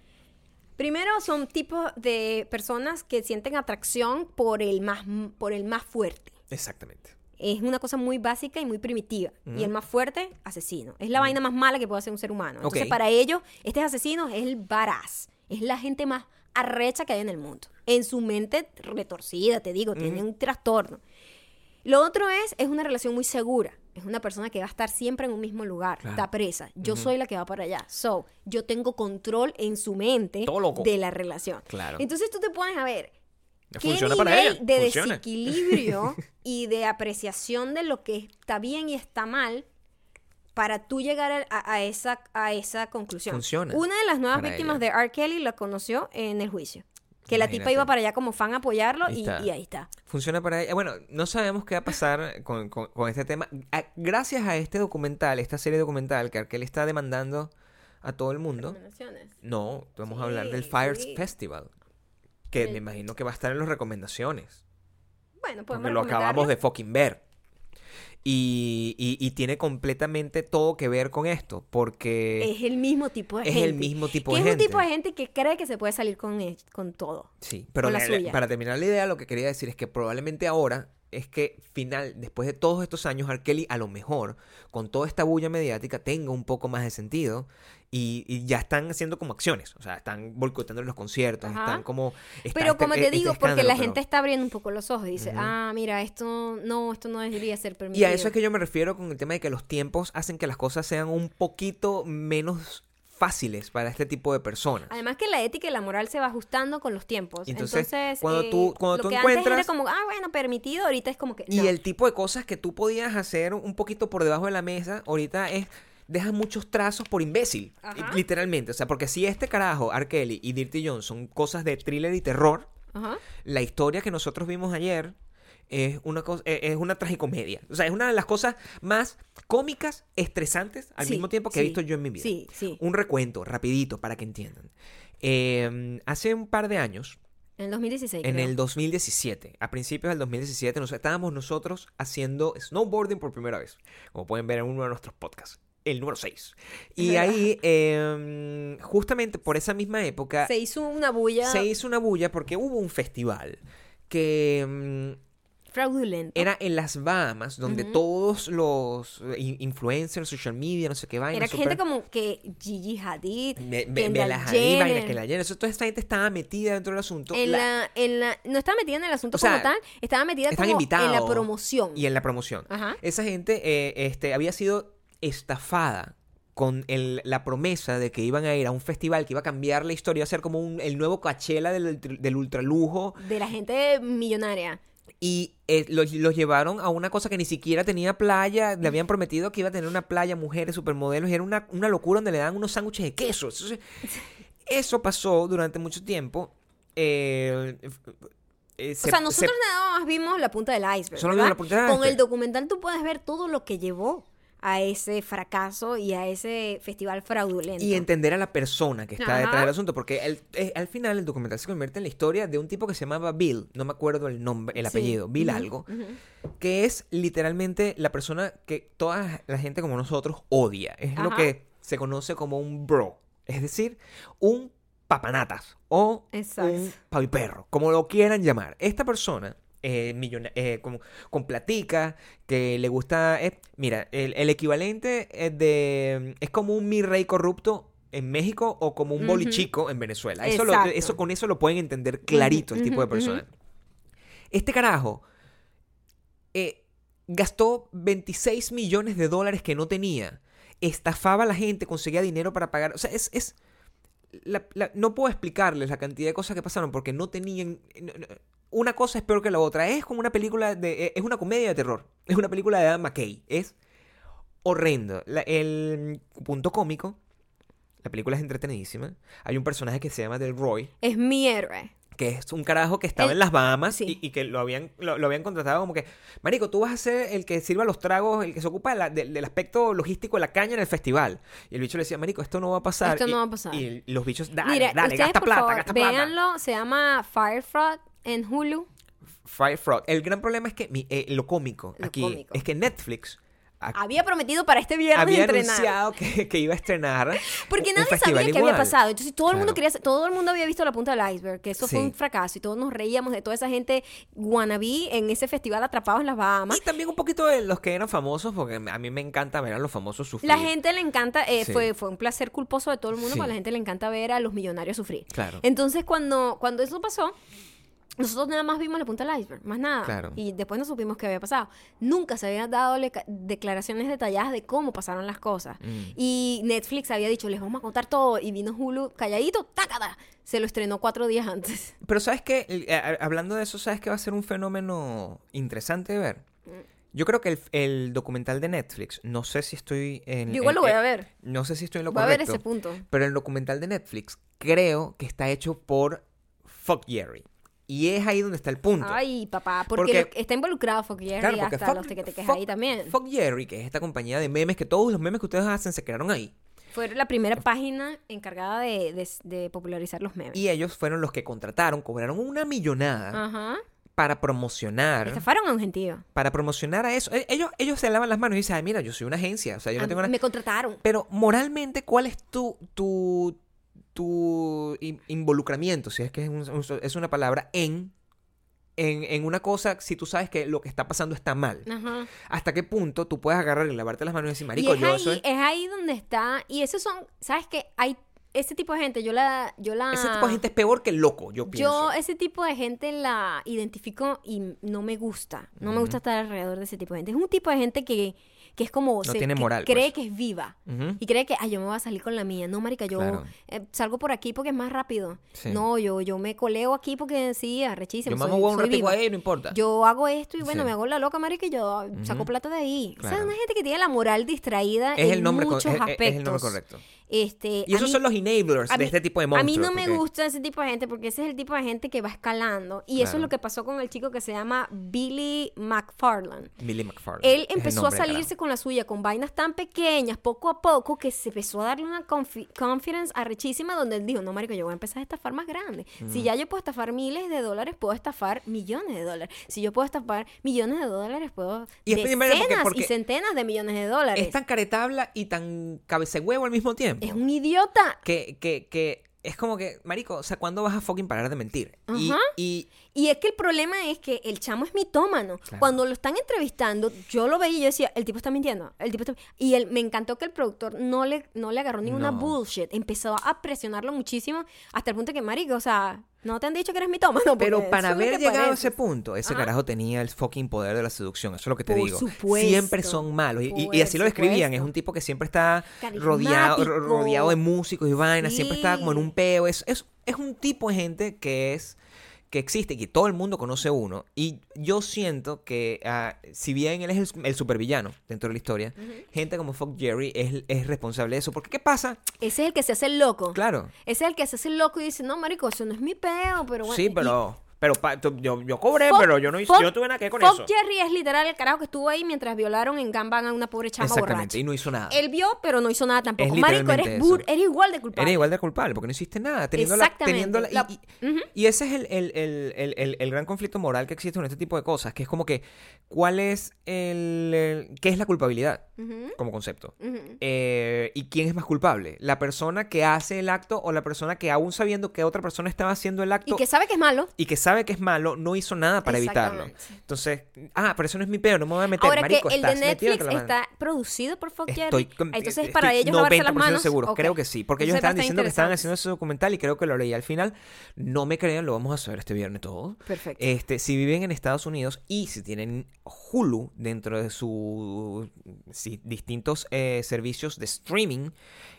Primero son tipos de personas que sienten atracción por el más, por el más fuerte. Exactamente. Es una cosa muy básica y muy primitiva. Y el más fuerte, asesino. Es la vaina más mala que puede hacer un ser humano. Entonces, para ellos, este asesino es el varaz. Es la gente más arrecha que hay en el mundo. En su mente retorcida, te digo, tiene un trastorno. Lo otro es, es una relación muy segura. Es una persona que va a estar siempre en un mismo lugar. Claro. Está presa. Yo soy la que va para allá. So, yo tengo control en su mente de la relación. Claro. Entonces tú te pones a ver, ¿Qué Funciona nivel para ella. de funciona. desequilibrio y de apreciación de lo que está bien y está mal para tú llegar a, a- esa, a esa conclusión? Funciona Una de las nuevas víctimas ella. de R. Kelly la conoció en el juicio. Que la tipa iba para allá como fan a apoyarlo Ahí y, ahí está. Funciona para ella. Bueno, no sabemos qué va a pasar con, con- con este tema. A- gracias a este documental, esta serie documental que Arkell está demandando a todo el mundo. No, vamos a hablar del Sí, Fire sí. Festival. Que me imagino que va a estar en las recomendaciones. Bueno, podemos lo acabamos de fucking ver. Y, y- y tiene completamente todo que ver con esto. Porque Es el mismo tipo de es gente. el mismo tipo de es gente. un tipo de gente que cree que se puede salir con, él- con todo. Sí, pero la la- para terminar la idea, lo que quería decir es que probablemente ahora es que final, después de todos estos años, R. Kelly a lo mejor, con toda esta bulla mediática, tenga un poco más de sentido y, y ya están haciendo como acciones, o sea, están boicoteando los conciertos, Ajá. están como... está Pero este- como te este digo, porque la pero- gente está abriendo un poco los ojos y dice, ah, mira, esto no, esto no debería ser permitido. Y a eso es que yo me refiero con el tema de que los tiempos hacen que las cosas sean un poquito menos fáciles para este tipo de personas. Además que la ética y la moral se va ajustando con los tiempos. Entonces, Entonces, cuando eh, tú- cuando lo tú que antes era encuentras- como, ah, bueno, permitido, ahorita es como que Y el tipo de cosas que tú podías hacer un poquito por debajo de la mesa, ahorita es deja muchos trazos por imbécil, Ajá. literalmente. O sea, porque si este carajo, R. Kelly y Dirty John son cosas de thriller y terror, Ajá. la historia que nosotros vimos ayer es una cosa, eh, es una tragicomedia. O sea, es una de las cosas más cómicas, estresantes al Sí, mismo tiempo que he sí, visto yo en mi vida. Sí, sí. Un recuento, rapidito, para que entiendan. Eh, hace un par de años, En el 2016. en creo. el 2017, a principios del 2017, nos, estábamos nosotros haciendo snowboarding por primera vez, como pueden ver en uno de nuestros podcasts, el número 6. Y ahí, eh, justamente por esa misma época, Se hizo una bulla se hizo una bulla porque hubo un festival que fraudulenta. era en las Bahamas, donde todos los eh, in- influencers, social media, no sé qué vaina, Era super- gente como que Gigi Hadid, Me, Hadid, vaina, Jenner. que la Jenner. Eso, toda esta gente estaba metida dentro del asunto. en La- la, en la, no estaba metida en el asunto O sea, como tal, estaba metida como en la promoción. y en la promoción. Ajá. Esa gente eh, este, había sido estafada con el- la promesa de que iban a ir a un festival que iba a cambiar la historia, iba a ser como un- el nuevo Coachella del, del ultralujo. De la gente millonaria. Y eh, los, los llevaron a una cosa que ni siquiera tenía playa. Le habían prometido que iba a tener una playa, mujeres, supermodelos. Y era una, una locura donde le daban unos sándwiches de queso. Entonces, eso pasó durante mucho tiempo. Eh, eh, o se- sea, se- nosotros nada más vimos la punta del iceberg. Solo vimos la punta del Con iceberg. el documental tú puedes ver todo lo que llevó a ese fracaso y a ese festival fraudulento. y entender a la persona que está Ajá. detrás del asunto. Porque el- eh, al final el documental se convierte en la historia de un tipo que se llamaba Bill. No me acuerdo el nombre, el Sí. apellido. Bill algo. Que es literalmente la persona que toda la gente como nosotros odia. Es lo que se conoce como un bro. Es decir, un papanatas o Exacto. un paviperro, como lo quieran llamar. Esta persona, eh, millona- eh, con, con platica, que le gusta... eh, mira, el, el equivalente es de... Es como un mi rey corrupto en México o como un bolichico en Venezuela. Eso, lo- eso con eso lo pueden entender clarito el tipo de persona. Este carajo eh, gastó 26 millones de dólares que no tenía. Estafaba a la gente, conseguía dinero para pagar. O sea, es... es la- la- no puedo explicarles la cantidad de cosas que pasaron porque no tenían... no- no- una cosa es peor que la otra. Es como una película de... Es una comedia de terror. Es una película de Adam McKay. Es horrendo. La- el punto cómico... La película es entretenidísima. Hay un personaje que se llama Del Roy, Es mi héroe. que es un carajo que estaba El- en las Bahamas sí. y, y que lo habían, lo, lo habían contratado como que, Marico, tú vas a ser el que sirva los tragos, el que se ocupa de la- de- del aspecto logístico de la caña en el festival. Y el bicho le decía, Marico, esto no va a pasar. Esto Y- no va a pasar. Y los bichos, dale, Mira, dale, ustedes gasta por plata, favor, gasta plata. véanlo. Se llama Firefrog en Hulu. Fire Fraud. El gran problema es que mi- eh, lo cómico Lo aquí cómico. es que Netflix Había prometido para este viernes había entrenar. anunciado que, que iba a estrenar Porque nadie sabía qué había igual. pasado. Entonces todo el mundo quería, todo el mundo había visto la punta del iceberg, que eso fue un fracaso y todos nos reíamos de toda esa gente wannabe en ese festival atrapados en las Bahamas. Y también un poquito de los que eran famosos, porque a mí me encanta ver a los famosos sufrir. La gente le encanta, eh, Sí. fue, fue un placer culposo de todo el mundo, Sí. pero a la gente le encanta ver a los millonarios sufrir. Claro. Entonces cuando, cuando eso pasó, nosotros nada más vimos la punta del iceberg, más nada. Claro. Y después no supimos qué había pasado. Nunca se habían dado declaraciones detalladas de cómo pasaron las cosas. Mm. Y Netflix había dicho, les vamos a contar todo. Y vino Hulu calladito, tácata. Se lo estrenó cuatro días antes. Pero ¿sabes qué? El- eh, Hablando de eso, ¿sabes qué va a ser un fenómeno interesante de ver? Mm. Yo creo que el, el documental de Netflix, no sé si estoy en... Yo igual en- lo voy a ver. No sé si estoy en lo Voy a ver correcto. ese punto. Pero el documental de Netflix creo que está hecho por Fuck Jerry. Y es ahí donde está el punto. Ay, papá, porque, está involucrado Fuck Jerry Claro, hasta fuck, los que te quejas fuck- ahí también. Fuck Jerry, que es esta compañía de memes, que todos los memes que ustedes hacen se crearon ahí. Fue la primera página encargada de, de- de popularizar los memes. Y ellos fueron los que contrataron, cobraron una millonada Ajá. para promocionar. Estafaron a un gentío. Para promocionar a eso. E- Ellos, ellos se lavan las manos y dicen, ay, mira, yo soy una agencia. O sea, yo no A- tengo nada. Me contrataron. Pero moralmente, ¿cuál es tu, tu, tu in- involucramiento? Si es que es, un- es una palabra en, en, en una cosa, si tú sabes que lo que está pasando está mal. Ajá. ¿Hasta qué punto tú puedes agarrar y lavarte las manos y decir, Y marico, es yo ahí, soy... es ahí donde está. Y esos son, ¿sabes qué? Hay ese tipo de gente, yo la, yo la. Ese tipo de gente es peor que el loco, yo pienso. Yo ese tipo de gente la identifico y no me gusta. No me gusta estar alrededor de ese tipo de gente. Es un tipo de gente que, que es como... No tiene que moral, Cree pues. que es viva. Y cree que, ay, yo me voy a salir con la mía. No, marica, yo Claro. eh, salgo por aquí porque es más rápido. Sí. No, yo, yo me coleo aquí porque sí, arrechísimo. Yo mamo soy- un ratico ahí, no importa. Yo hago esto y bueno, Sí. me hago la loca, marica, y yo saco Ujú. plata de ahí. O sea, Claro. una gente que tiene la moral distraída es en el nombre, muchos aspectos. es el nombre correcto. Este, Y a esos mí- son los enablers a de este tipo de A monstruos. mí no me gusta ese tipo de gente porque ese es el tipo de gente que va escalando. Y eso es lo que pasó con el chico que se llama Billy McFarland. Billy McFarlane. Él empezó a salirse con la suya con vainas tan pequeñas, poco a poco, que se empezó a darle una confi- confidence arrechísima donde él dijo, no, marico, yo voy a empezar a estafar más grande. Si Mm. ya yo puedo estafar miles de dólares, puedo estafar millones de dólares. Si yo puedo estafar millones de dólares, puedo Y es primero porque- decenas porque y centenas de millones de dólares. Es tan caretabla y tan cabecehuevo al mismo tiempo. Es un idiota. que, que, que es como que, marico, o sea, ¿cuándo vas a fucking parar de mentir? Y, Ajá. y Y es que el problema es que el chamo es mitómano. Claro. Cuando lo están entrevistando, yo lo veía y yo decía, el tipo está mintiendo. El tipo está... Y él, me encantó que el productor no le, no le agarró ninguna No. bullshit. Empezó a presionarlo muchísimo hasta el punto que, marico, o sea, no te han dicho que eres mitómano. Pero para haber llegado a ese punto, ese Ajá. carajo tenía el fucking poder de la seducción. Eso es lo que te Por digo. supuesto. Siempre son malos. Y, y- y así lo describían. Es un tipo que siempre está rodeado, rodeado de músicos y vainas. Siempre está como en un peo. Es, es, es un tipo de gente que es que existe y que todo el mundo conoce uno. Y yo siento que, ah, si bien él es el, el supervillano dentro de la historia, gente como Fuck Jerry es, es responsable de eso. Porque, ¿qué pasa? Ese es el que se hace el loco. Claro. Ese es el que se hace el loco y dice, no, marico, eso no es mi peo, pero bueno. sí, pero... Pero pa- tu- yo, yo cobré, Fuck- pero yo no, hice- fuck- yo tuve nada que ver con Fuck eso. Jerry es literal el carajo que estuvo ahí mientras violaron en Gambang a una pobre chama Exactamente, borracha. y no hizo nada. Él vio, pero no hizo nada tampoco. Es Marico, eres, bur- eres igual de culpable. Eres igual de culpable porque no hiciste nada. Teniendo la, Exactamente. teniendo la- y, La- y- Ujú. y ese es el, el- el- el- gran conflicto moral que existe con este tipo de cosas, que es como que, ¿cuál es el, qué es la culpabilidad Ujú, como concepto? ujú. Eh, ¿Y quién es más culpable? ¿La persona que hace el acto o la persona que aún sabiendo que otra persona estaba haciendo el acto Y que sabe que es malo. y que sabe que es malo, no hizo nada para evitarlo? Entonces, ah, pero eso no es mi peor, no me voy a meter, Ahora marico, que el de Netflix está producido por Fuck Jerry. Entonces, estoy para ellos lavarse las 90% manos. seguro, creo que sí, porque ellos estaban diciendo que estaban haciendo ese documental y creo que lo leí al final. No me crean, lo vamos a saber este viernes todo. Perfecto. Este, si viven en Estados Unidos y si tienen Hulu dentro de sus sí, distintos eh, servicios de streaming,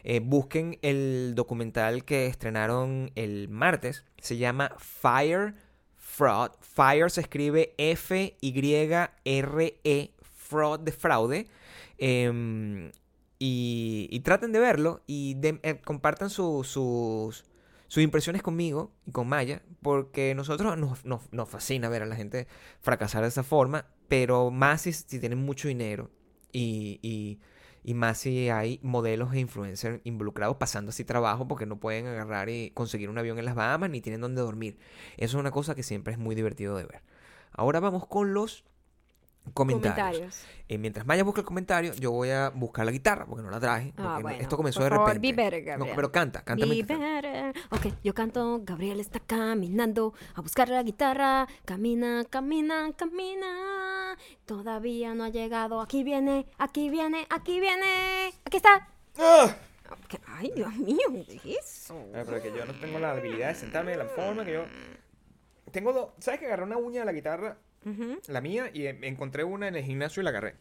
eh, busquen el documental que estrenaron el martes. Se llama Fire Fraud. Fire se escribe F-Y-R-E, Fraud de fraude. Em, y, traten de verlo y eh, compartan su- sus, sus impresiones conmigo y con Maya, porque nosotros nos, nos- nos fascina ver a la gente fracasar de esa forma, pero más si, tienen mucho dinero y- y más si hay modelos e influencers involucrados pasando así trabajo porque no pueden agarrar y conseguir un avión en las Bahamas ni tienen dónde dormir. Eso es una cosa que siempre es muy divertido de ver. Ahora vamos con los comentarios. Eh, mientras Maya busca el comentario, yo voy a buscar la guitarra porque no la traje. Ah, bueno. esto comenzó Por de favor, repente. be better, No, pero canta, canta. Be better. Ok, yo canto, Gabriel está caminando a buscar la guitarra. Camina, camina, camina. Todavía no ha llegado. Aquí viene, aquí viene, aquí viene. Aquí está. ¡Ah! Ay, Dios mío, ¿qué es eso? Ah, pero que yo no tengo la habilidad de sentarme de la forma que yo. Tengo dos. ¿Sabes que agarré una uña de la guitarra, La mía, y eh, encontré una en el gimnasio y la agarré?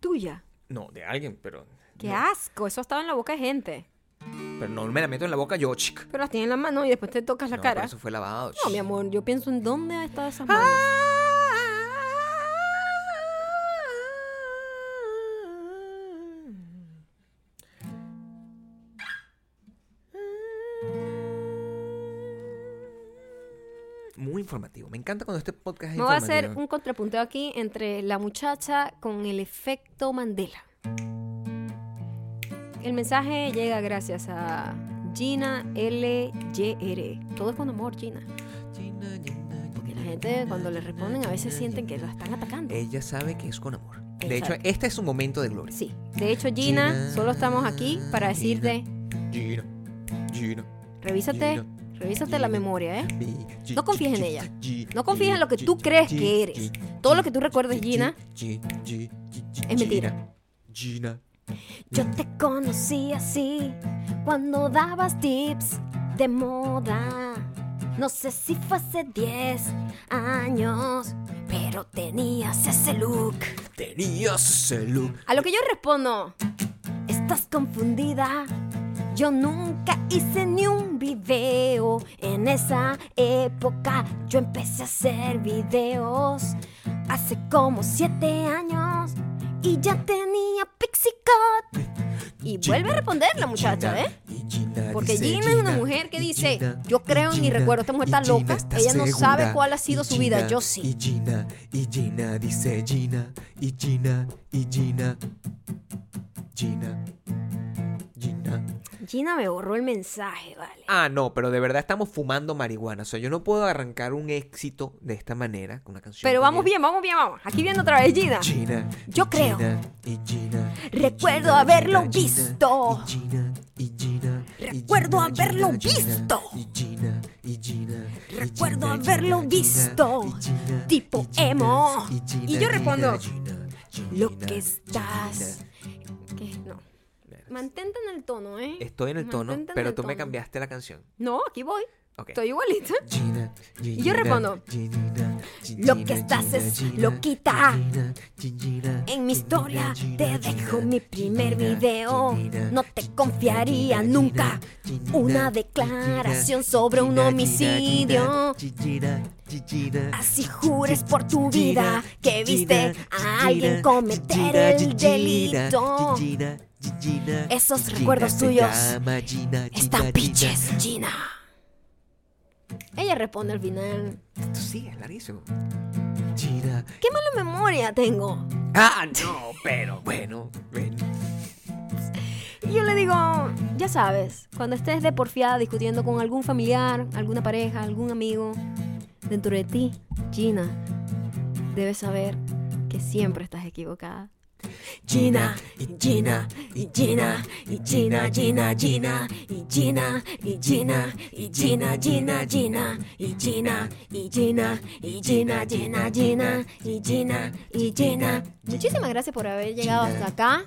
Tuya. No, de alguien, pero. Qué no, asco, eso estaba en la boca de gente. Pero no me la meto en la boca yo, chic. Pero las tienes en la mano y después te tocas la No, cara. pero eso fue lavado. No, mi amor, yo pienso en dónde ha estado esas manos. muy informativo. Me encanta cuando este podcast es Me voy a hacer un contrapunteo aquí entre la muchacha con el efecto Mandela. El mensaje llega gracias a Gina LYR. Todo es con amor, Gina. Porque la gente cuando le responden a veces sienten que la están atacando. Ella sabe que es con amor. De hecho, este es un momento de gloria. Sí. De hecho, Gina, solo estamos aquí para decirte, Gina, Gina, Gina. revísate la memoria, ¿eh? No confíes en ella. No confíes en lo que tú crees que eres. Todo lo que tú recuerdes, Gina, gi- gi- gi- gi- es mentira. Gina. Yo te conocí así cuando dabas tips de moda. No sé si fue hace 10 años, pero tenías ese look. Tenías ese look. A lo que yo respondo, estás confundida. Yo nunca hice ni un video. En esa época yo empecé a hacer videos. Hace como 7 años y ya tenía Pixie Cut. Y vuelve a responder la muchacha, ¿eh? Porque Gina es una mujer que dice, yo creo en mi recuerdo, esta mujer está loca, ella no sabe cuál ha sido su vida, yo sí. Y Gina, y Gina dice Gina, y Gina, y Gina, Gina, Gina. Gina me borró el mensaje, vale. Ah, no, pero de verdad estamos fumando marihuana. O sea, yo no puedo arrancar un éxito de esta manera, con una canción. Pero vamos bien, vamos bien, vamos. Aquí viene otra vez Gina. Gina. Yo y creo. Gina, y Gina, y Recuerdo Gina, haberlo visto. y Gina, y Gina, y Recuerdo haberlo visto. Recuerdo haberlo visto. Tipo emo. y yo respondo, Lo que estás. ¿Qué? No. Mantente en el tono, ¿eh? Estoy en el tono, en pero el tú me cambiaste la canción. No, aquí voy. Estoy igualita. Gina, Y yo respondo, Gina, "Lo que estás Gina, es Gina, loquita. Gina, Gina, En mi historia Gina, te Gina, dejo mi primer Gina, video. Gina, No te confiaría Gina, nunca Gina, una declaración Gina, sobre un Gina, homicidio. Gina, Gina, Así jures por tu vida que viste a alguien cometer el delito. Esos Gina recuerdos tuyos Están Gina, piches, Gina. Ella responde al final. Gina. Tú sigues, larguísimo. Gina. ¿Qué mala memoria tengo? Ah, no, pero bueno, bueno. Y yo le digo, ya sabes, cuando estés de porfiada discutiendo con algún familiar, alguna pareja, algún amigo, dentro de ti, Gina, debes saber que siempre estás equivocada. Gina, y Gina, y Gina, y Gina, Gina, Gina, y Gina, y Gina, y Gina, Gina, Gina, y Gina, y Gina, y Gina, Gina, Gina, y Gina, y Gina. Muchísimas gracias por haber llegado hasta acá.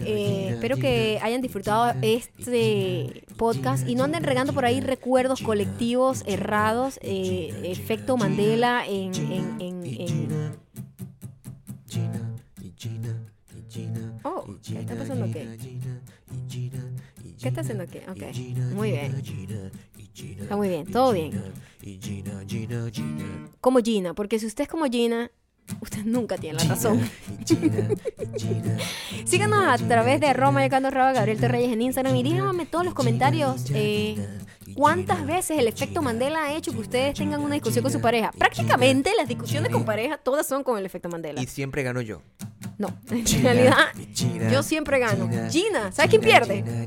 Eh, espero que hayan disfrutado este podcast y no anden regando por ahí recuerdos colectivos errados, eh, efecto Mandela en, en- en- y en- Gina, Gina, y Gina, y Gina, Oh, y ¿qué está Gina, pasando? Gina, Gina, y Gina, y ¿Qué está Gina, haciendo aquí? Ok, Gina, muy Gina, bien. Gina, Gina, Está muy bien, todo Gina, bien. Gina, Gina, Gina, como Gina, porque si usted es como Gina, usted nunca tiene la razón. Síganos a través de Roma Yocando Raba, Gabriel Torreyes en Instagram y díganme todos los comentarios eh, cuántas veces el efecto Mandela ha hecho que ustedes tengan una discusión con su pareja. Prácticamente las discusiones con pareja todas son con el efecto Mandela. y siempre gano yo. No, en realidad yo siempre gano. Gina, ¿sabes quién Gina, pierde?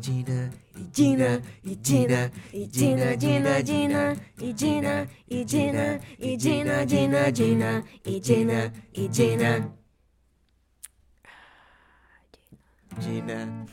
Gina, Gina, y Gina, y Gina, y Gina, Gina, Gina, y Gina, y Gina, y Gina, Gina, Gina, y Gina, y Gina. Gina.